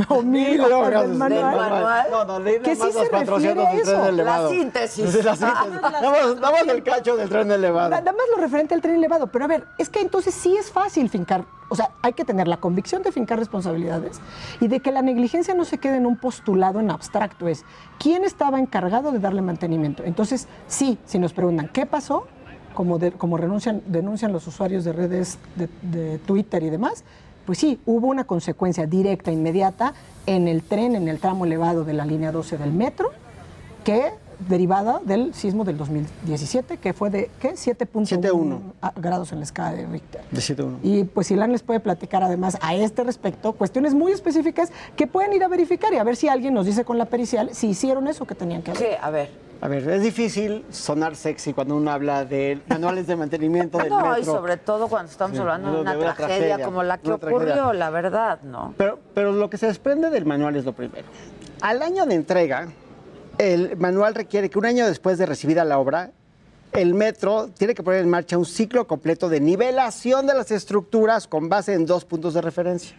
o mil Mil hojas hojas del del manual, manual. No, no, leí que nada sí más se los 400 refiere a del tren eso. elevado. La síntesis. Sí, la síntesis. El cacho del tren elevado. Nada más lo referente al tren elevado. Pero a ver, es que entonces sí es fácil fincar, o sea, hay que tener la convicción de fincar responsabilidades y de que la negligencia no se quede en un postulado en abstracto. Es quién estaba encargado de darle mantenimiento. Entonces, sí, si nos preguntan, ¿qué pasó? Como, de- como renuncian, denuncian los usuarios de redes de, de Twitter y demás, pues sí, hubo una consecuencia directa, inmediata, en el tren, en el tramo elevado de la línea 12 del metro, que derivada del sismo del 2017, que fue de, ¿qué? 7.1 a- grados en la escala de Richter. De 7-1. Y pues Ilan les puede platicar además a este respecto cuestiones muy específicas que pueden ir a verificar y a ver si alguien nos dice con la pericial si hicieron eso que tenían que hacer. ¿Qué? A ver. A ver, es difícil sonar sexy cuando uno habla de manuales de mantenimiento del No, metro. y sobre todo cuando estamos Sí, hablando de de una, tragedia, tragedia, como la que ocurrió, tragedia. la verdad, ¿no? Pero, pero lo que se desprende del manual es lo primero. Al año de entrega, el manual requiere que un año después de recibida la obra, el metro tiene que poner en marcha un ciclo completo de nivelación de las estructuras con base en dos puntos de referencia.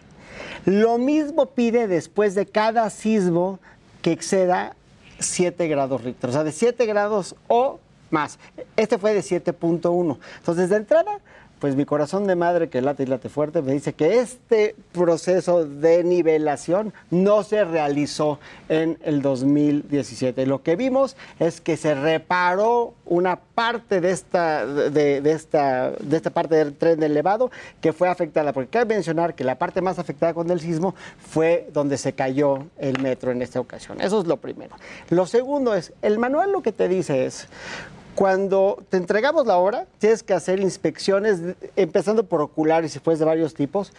Lo mismo pide después de cada sismo que exceda 7 grados Richter, o sea, de 7 grados o más. Este fue de 7.1. Entonces, de entrada, pues mi corazón de madre que late y late fuerte me dice que este proceso de nivelación no se realizó en el 2017. Lo que vimos es que se reparó una parte de esta, de, esta, de esta parte del tren elevado que fue afectada, porque cabe mencionar que la parte más afectada con el sismo fue donde se cayó el metro en esta ocasión. Eso es lo primero. Lo segundo es, el manual lo que te dice es, cuando te entregamos la obra, tienes que hacer inspecciones, empezando por oculares y después de varios tipos.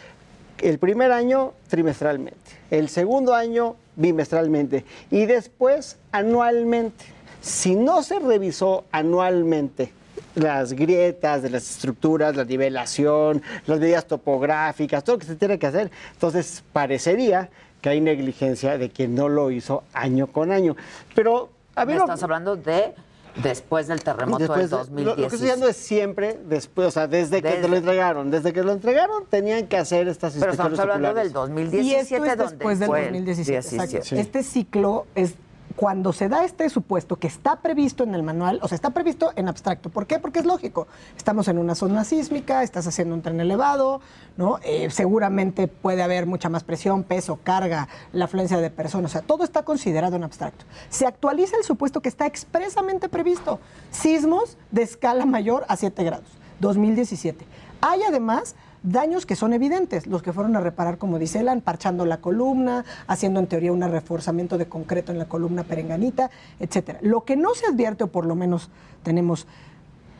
El primer año trimestralmente, el segundo año bimestralmente y después anualmente. Si no se revisó anualmente las grietas de las estructuras, la nivelación, las medidas topográficas, todo lo que se tiene que hacer, entonces parecería que hay negligencia de quien no lo hizo año con año. Pero a ver, estás hablando de después del terremoto Después del de- lo- 2017. Lo, que estoy diciendo es siempre después, o sea, desde, que te Desde- lo entregaron. Desde que lo entregaron tenían que hacer estas Pero estamos hablando del 2017, y esto es donde después del fue el 2017. exacto. 17. Este ciclo es cuando se da este supuesto que está previsto en el manual, o sea, está previsto en abstracto. ¿Por qué? Porque es lógico. Estamos en una zona sísmica, estás haciendo un tren elevado, ¿no? Eh, seguramente puede haber mucha más presión, peso, carga, la afluencia de personas. O sea, todo está considerado en abstracto. Se actualiza el supuesto que está expresamente previsto. Sismos de escala mayor a 7 grados. 2017. Hay además daños que son evidentes, los que fueron a reparar, como dice Elan, parchando la columna, haciendo en teoría un reforzamiento de concreto en la columna perenganita, etcétera. Lo que no se advierte, o por lo menos tenemos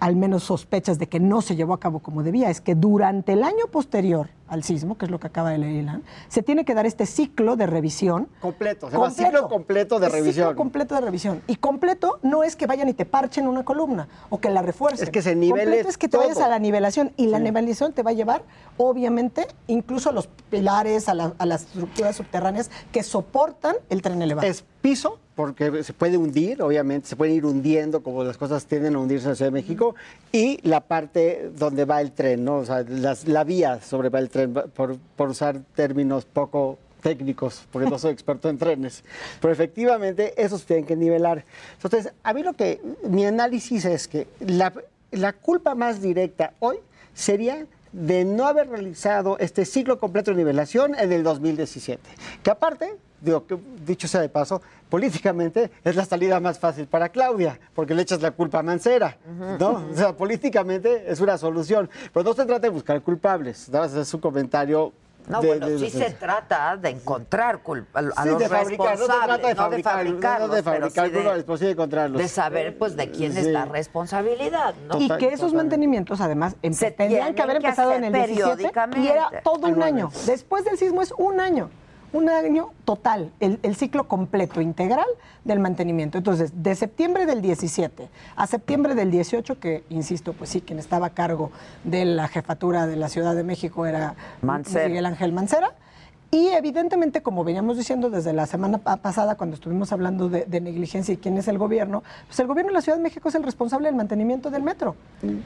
al menos sospechas de que no se llevó a cabo como debía, es que durante el año posterior al sismo, que es lo que acaba de leer Ilan, se tiene que dar este ciclo de revisión. Completo, se llama ciclo completo de revisión. Ciclo completo de revisión. Y completo no es que vayan y te parchen una columna o que la refuercen. Es que se nivele Completo es que te todo. vayas a la nivelación y la nivelación te va a llevar, obviamente, incluso a los pilares, a, la- a las estructuras subterráneas que soportan el tren elevado. Es piso, porque se puede hundir, obviamente, se pueden ir hundiendo como las cosas tienden a hundirse en la Ciudad de México, y la parte donde va el tren, ¿no? O sea, las- la vía sobre va el tren, por, por usar términos poco técnicos, porque no soy experto en trenes, pero efectivamente esos tienen que nivelar. Entonces, a mí lo que, mi análisis es que la, la culpa más directa hoy sería de no haber realizado este ciclo completo de nivelación en el 2017. Que aparte, digo, que, dicho sea de paso, políticamente es la salida más fácil para Claudia, porque le echas la culpa a Mancera, ¿no? O sea, políticamente es una solución. Pero no se trata de buscar culpables, más es un comentario. No, de- bueno, de- sí de- se trata de encontrar culpa, a, Sí, los de fabricar, no se responsables, trata de no de fabricar, fabricarlos, no de pero fabricar sí de- culpables, pero sí de encontrarlos. de saber pues de quién es Sí. la responsabilidad, ¿no? y que esos mantenimientos, además, empe- Se tendrían que haber que empezado en el 17 y era todo un año. Después del sismo es un año. Un año total, el, el ciclo completo, integral del mantenimiento. Entonces, de septiembre del 17 a septiembre del 18, que insisto, pues sí, quien estaba a cargo de la jefatura de la Ciudad de México era Mancera. Miguel Ángel Mancera. Y evidentemente, como veníamos diciendo desde la semana pa- pasada, cuando estuvimos hablando de, de negligencia y quién es el gobierno, pues el gobierno de la Ciudad de México es el responsable del mantenimiento del metro.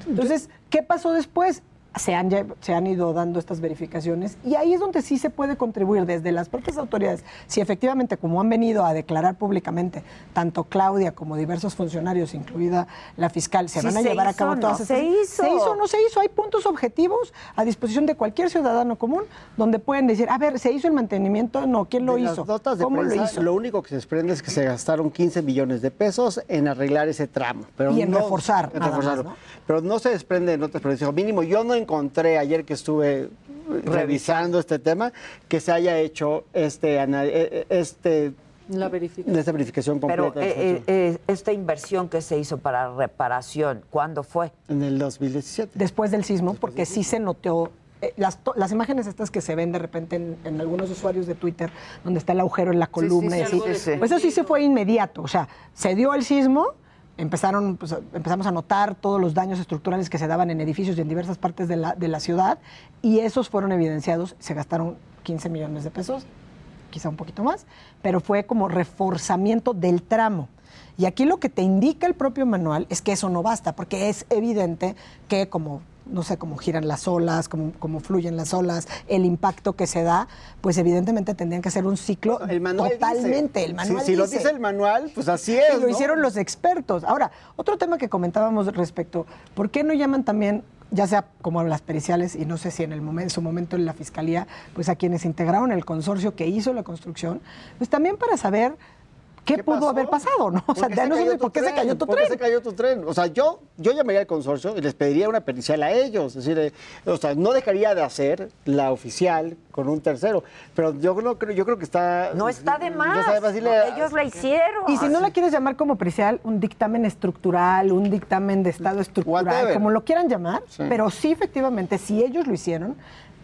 Entonces, ¿qué pasó después? Se han, se han ido dando estas verificaciones y ahí es donde sí se puede contribuir desde las propias autoridades. Si efectivamente, como han venido a declarar públicamente, tanto Claudia como diversos funcionarios, incluida la fiscal, se Sí van a se llevar a cabo ¿no? todas Se estas... hizo. Se hizo, no se hizo. Hay puntos objetivos a disposición de cualquier ciudadano común donde pueden decir, a ver, ¿se hizo el mantenimiento? No, ¿quién lo De hizo? Las notas de ¿Cómo lo hizo? lo único que se desprende es que se gastaron 15 millones de pesos en arreglar ese tramo. Pero Y en no- reforzar, en más, reforzarlo. ¿no? Pero no se desprende de notas, pero mínimo yo no encontré ayer que estuve revisando este tema que se haya hecho este eh, eh, este La verificación. esta verificación completa. Pero eh, eh, eh, esta inversión que se hizo para reparación, ¿cuándo fue? en el 2017. Después del sismo, porque sí se notó. eh, las, to- las imágenes estas que se ven de repente en, en algunos usuarios de Twitter, donde está el agujero en la columna sí, y así, de sí, sí. pues eso sí se fue inmediato. O sea, se dio el sismo, empezaron, pues, empezamos a notar todos los daños estructurales que se daban en edificios y en diversas partes de la, de la ciudad, y esos fueron evidenciados. Se gastaron 15 millones de pesos, quizá un poquito más, pero fue como reforzamiento del tramo. Y aquí lo que te indica el propio manual es que eso no basta, porque es evidente que como no sé cómo giran las olas, cómo, cómo fluyen las olas, el impacto que se da, pues evidentemente tendrían que hacer un ciclo El manual dice. totalmente. El manual si, lo dice. dice el manual, pues así es. Y lo ¿no? hicieron los expertos. Ahora, otro tema que comentábamos respecto, ¿por qué no llaman también, ya sea como las periciales y no sé si en el momento, en su momento en la fiscalía, pues a quienes integraron el consorcio que hizo la construcción, pues también para saber qué, pudo pasó? haber pasado, ¿no? O sea, ¿Por qué ya se no sé cayó de tu por qué se tren? cayó tu ¿Por qué tren. se cayó tu tren? O sea, yo, yo llamaría al consorcio y les pediría una pericial a ellos. Es decir, eh, o sea, no dejaría de hacer la oficial con un tercero. Pero yo no creo, yo creo que está. No está de más. No está de más. Dile- Ellos la hicieron. Y si no la quieres llamar como pericial, un dictamen estructural, un dictamen de estado estructural, Whatever. como lo quieran llamar, Sí. pero sí, efectivamente, si ellos lo hicieron,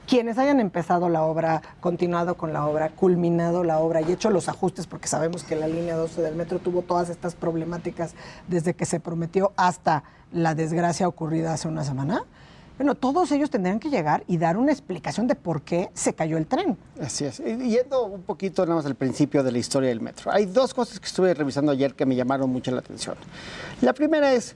quienes hayan empezado la obra, continuado con la obra, culminado la obra y hecho los ajustes, porque sabemos que la línea 12 del metro tuvo todas estas problemáticas desde que se prometió hasta la desgracia ocurrida hace una semana. Bueno, todos ellos tendrían que llegar y dar una explicación de por qué se cayó el tren. Así es. Yendo un poquito nada más al principio de la historia del metro. Hay dos cosas que estuve revisando ayer que me llamaron mucho la atención. La primera es,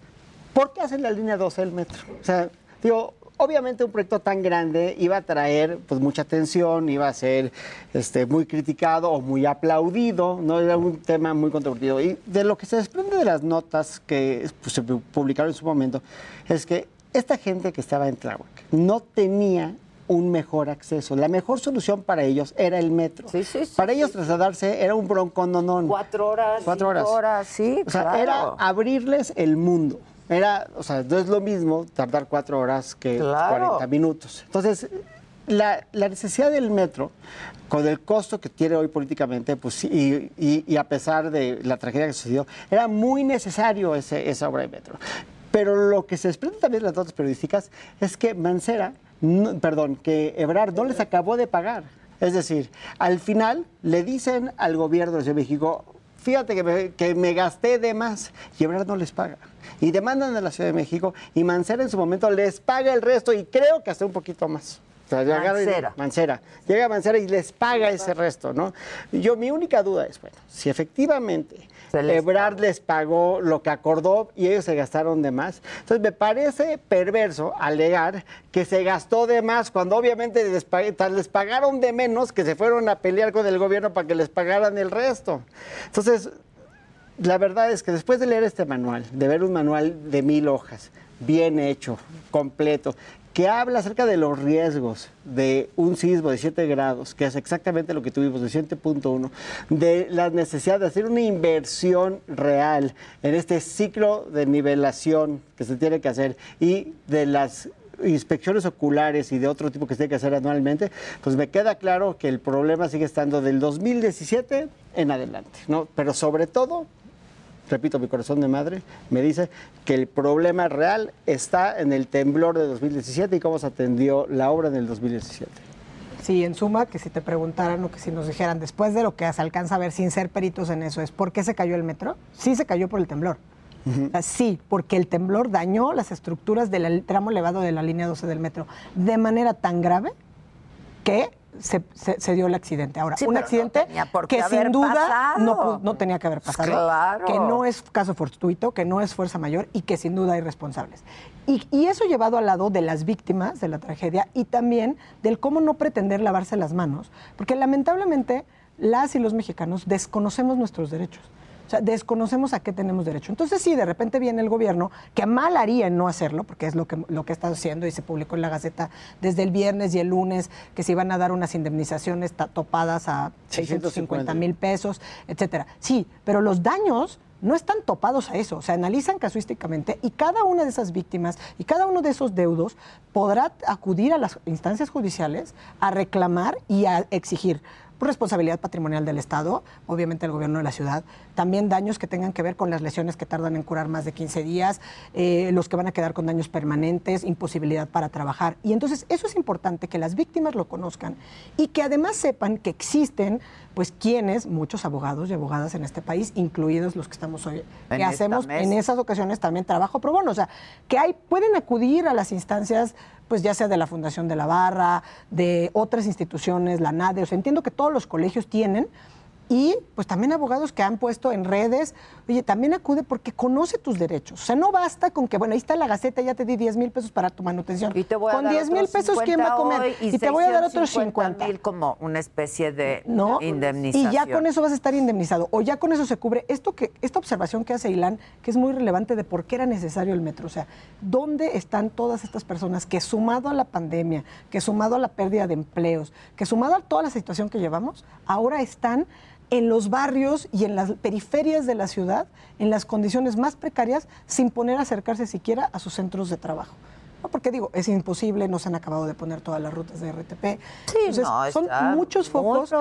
¿por qué hacen la línea 12 del metro? O sea, digo, obviamente un proyecto tan grande iba a traer pues mucha atención, iba a ser este, muy criticado o muy aplaudido, no era un tema muy controvertido. Y de lo que se desprende de las notas que pues, se publicaron en su momento es que esta gente que estaba en Tláhuac no tenía un mejor acceso. La mejor solución para ellos era el metro. para ellos trasladarse era un broncondonón. Cuatro horas. Cuatro horas. sí, O sea, claro. era abrirles el mundo. Era, o sea, no es lo mismo tardar cuatro horas que Claro. 40 minutos. Entonces, la, la necesidad del metro, con el costo que tiene hoy políticamente, pues y, y- y a pesar de la tragedia que sucedió, era muy necesario ese- esa obra de metro. Pero lo que se desprende también de las notas periodísticas es que Mancera, no- perdón, que Ebrard no les acabó de pagar. Es decir, al final le dicen al gobierno de México, fíjate que me, que me gasté de más y Ebrard no les paga. Y demandan a la Ciudad de México y Mancera en su momento les paga el resto y creo que hasta un poquito más. O sea, llegaron y- Mancera. Mancera. Llega Mancera y les paga ese resto, ¿no? Yo, mi única duda es, bueno, si efectivamente Ebrard les pagó lo que acordó y ellos se gastaron de más, entonces me parece perverso alegar que se gastó de más cuando obviamente les, pa- tan les pagaron de menos que se fueron a pelear con el gobierno para que les pagaran el resto. Entonces, la verdad es que después de leer este manual, de ver un manual de mil hojas, bien hecho, completo, que habla acerca de los riesgos de un sismo de 7 grados, que es exactamente lo que tuvimos, de 7.1, de la necesidad de hacer una inversión real en este ciclo de nivelación que se tiene que hacer y de las inspecciones oculares y de otro tipo que se tiene que hacer anualmente, pues me queda claro que el problema sigue estando del 2017 en adelante, ¿no? Pero sobre todo, repito, mi corazón de madre me dice que el problema real está en el temblor de 2017 y cómo se atendió la obra en el 2017. Sí, en suma, que si te preguntaran o que si nos dijeran después de lo que se alcanza a ver sin ser peritos en eso, es ¿por qué se cayó el metro? Sí se cayó por el temblor. O sea, sí, porque el temblor dañó las estructuras del tramo elevado de la línea 12 del metro de manera tan grave que se, se- se dio el accidente. Ahora, Sí, un no accidente qué que sin duda no, no tenía que haber pasado, Claro. que no es caso fortuito, que no es fuerza mayor y que sin duda hay responsables. Y, y eso llevado al lado de las víctimas de la tragedia y también del cómo no pretender lavarse las manos, porque lamentablemente las y los mexicanos desconocemos nuestros derechos. O sea, desconocemos a qué tenemos derecho. Entonces, sí, de repente viene el gobierno, que mal haría en no hacerlo, porque es lo que, lo que está haciendo y se publicó en la Gaceta desde el viernes y el lunes, que se iban a dar unas indemnizaciones topadas a 650 mil pesos, etcétera. Sí, pero los daños no están topados a eso, o sea, analizan casuísticamente y cada una de esas víctimas y cada uno de esos deudos podrá acudir a las instancias judiciales a reclamar y a exigir responsabilidad patrimonial del Estado, obviamente el gobierno de la ciudad, también daños que tengan que ver con las lesiones que tardan en curar más de 15 días, eh, los que van a quedar con daños permanentes, imposibilidad para trabajar. Y entonces eso es importante que las víctimas lo conozcan y que además sepan que existen, pues, quienes, muchos abogados y abogadas en este país, incluidos los que estamos hoy, En que hacemos en esas ocasiones también trabajo pro bono, o sea, que hay, pueden acudir a las instancias, pues ya sea de la Fundación de la Barra, de otras instituciones, la NADE, o sea, entiendo que todos los colegios tienen, y pues también abogados que han puesto en redes, oye, también acude porque conoce tus derechos. O sea, no basta con que, bueno, ahí está la gaceta, ya te di 10 mil pesos para tu manutención. Y te voy a con dar 10 mil pesos, ¿quién va a 50 comer? hoy Y, te voy a dar otros 50 mil como una especie de ¿no? indemnización. Y ya con eso vas a estar indemnizado. O ya con eso se cubre esto que, esta observación que hace Ilan, que es muy relevante de por qué era necesario el metro. O sea, ¿dónde están todas estas personas que sumado a la pandemia, que sumado a la pérdida de empleos, que sumado a toda la situación que llevamos, ahora están en los barrios y en las periferias de la ciudad, en las condiciones más precarias, sin poner a acercarse siquiera a sus centros de trabajo? No, porque digo, es imposible, no se han acabado de poner todas las rutas de RTP. Sí, no, son muchos focos.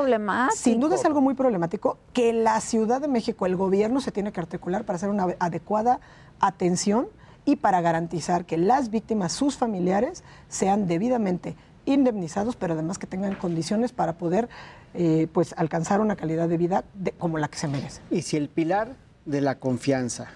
Sin duda es algo muy problemático que la Ciudad de México, el gobierno se tiene que articular para hacer una adecuada atención y para garantizar que las víctimas, sus familiares, sean debidamente indemnizados, pero además que tengan condiciones para poder eh, pues alcanzar una calidad de vida de- como la que se merece. Y si el pilar de la confianza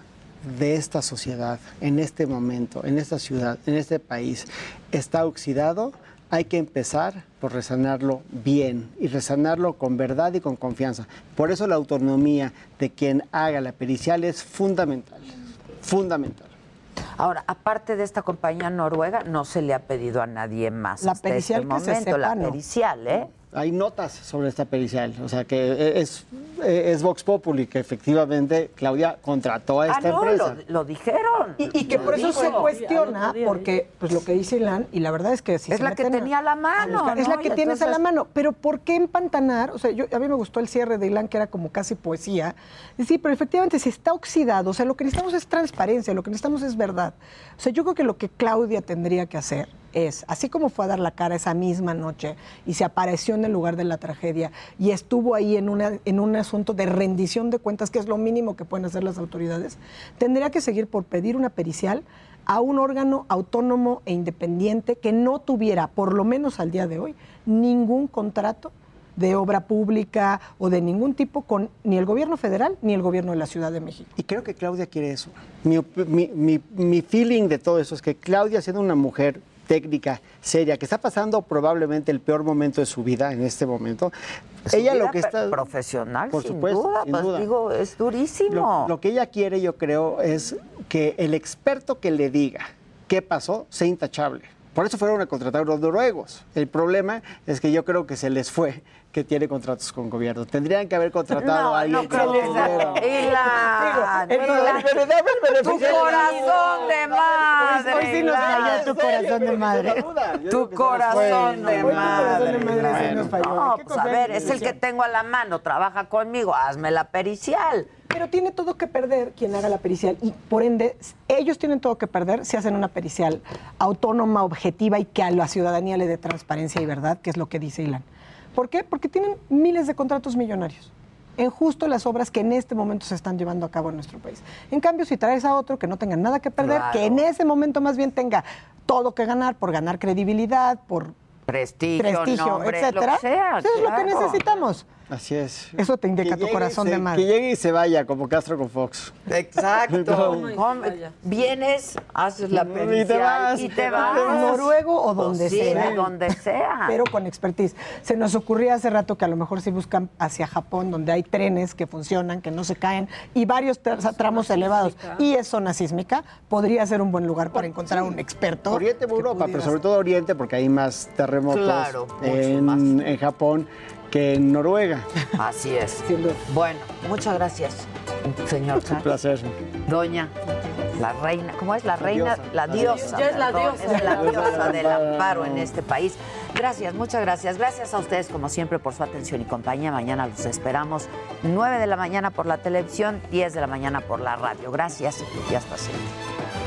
de esta sociedad, en este momento, en esta ciudad, en este país, está oxidado, hay que empezar por resanarlo bien y resanarlo con verdad y con confianza. Por eso la autonomía de quien haga la pericial es fundamental, fundamental. Ahora, aparte de esta compañía noruega, no se le ha pedido a nadie más La hasta pericial este que se sepa, la no. pericial, ¿eh? Hay notas sobre esta pericial, o sea que es, es Vox Populi que efectivamente Claudia contrató a esta ah, no, empresa. lo, lo dijeron. Y, y que Lo por eso se cuestiona, porque pues lo que dice Ilan, y la verdad es que si Es se la que tenía a la mano, a Es la que Y tienes a la mano. Pero ¿por qué empantanar? O sea, yo, a mí me gustó el cierre de Ilan, que era como casi poesía. Y sí, pero efectivamente si está oxidado. O sea, lo que necesitamos es transparencia, lo que necesitamos es verdad. O sea, yo creo que lo que Claudia tendría que hacer es, así como fue a dar la cara esa misma noche y se apareció en el lugar de la tragedia y estuvo ahí en, una, en un asunto de rendición de cuentas, que es lo mínimo que pueden hacer las autoridades, tendría que seguir por pedir una pericial a un órgano autónomo e independiente que no tuviera, por lo menos al día de hoy, ningún contrato de obra pública o de ningún tipo con ni el gobierno federal ni el gobierno de la Ciudad de México. Y creo que Claudia quiere eso. Mi, mi- mi- mi feeling de todo eso es que Claudia, siendo una mujer técnica, seria, que está pasando probablemente el peor momento de su vida en este momento, Su ella vida lo que está... profesional, por sin supuesto, duda, sin pues duda. digo, es durísimo. Lo, lo que ella quiere, yo creo, es que el experto que le diga qué pasó sea intachable. Por eso fueron a contratar a los noruegos. El problema es que yo creo que se les fue que tiene contratos con gobierno. Tendrían que haber contratado No, a alguien no creo que sea- Ilan, Digo, tu la corazón de madre. Hoy sí nos falló tu corazón de madre. Tu corazón de Hoy madre. corazón de madre sí nos falló. No, pues a ver, la es el que tengo a la mano, trabaja conmigo, hazme la pericial. Pero tiene todo que perder quien haga la pericial y por ende ellos tienen todo que perder si hacen una pericial autónoma, objetiva y que a la ciudadanía le dé transparencia y verdad, que es lo que dice Ilan. ¿Por qué? Porque tienen miles de contratos millonarios en justo las obras que en este momento se están llevando a cabo en nuestro país. En cambio, si traes a otro que no tenga nada que perder, Claro. que en ese momento más bien tenga todo que ganar por ganar credibilidad, por Prestigio, prestigio, nombre, etcétera, lo que sea, eso es lo que necesitamos. Así es. Eso te indica Que tu corazón se- de madre. Que llegue y se vaya, como Castro con Fox. Exacto. Vienes, haces la Y te pericial vas. y te vas. Noruego o donde Pues sí, sea. donde sea. Pero con expertise. Se nos ocurría hace rato que a lo mejor si buscan hacia Japón, donde hay trenes que funcionan, que no se caen, y varios tra- tramos elevados, y es zona sísmica, podría ser un buen lugar para encontrar un experto. Oriente que Europa, pero sobre todo Oriente, porque hay más terremotos Claro, mucho en, en Japón que en Noruega. Así es. Bueno, muchas gracias, señor Un placer. Doña, la reina, ¿cómo es la reina? diosa. La La diosa. Ya es la perdón, diosa. Es la La diosa del amparo en este país. Gracias, muchas gracias. Gracias a ustedes, como siempre, por su atención y compañía. Mañana los esperamos 9 de la mañana por la televisión, 10 de la mañana por la radio. Gracias y hasta siempre.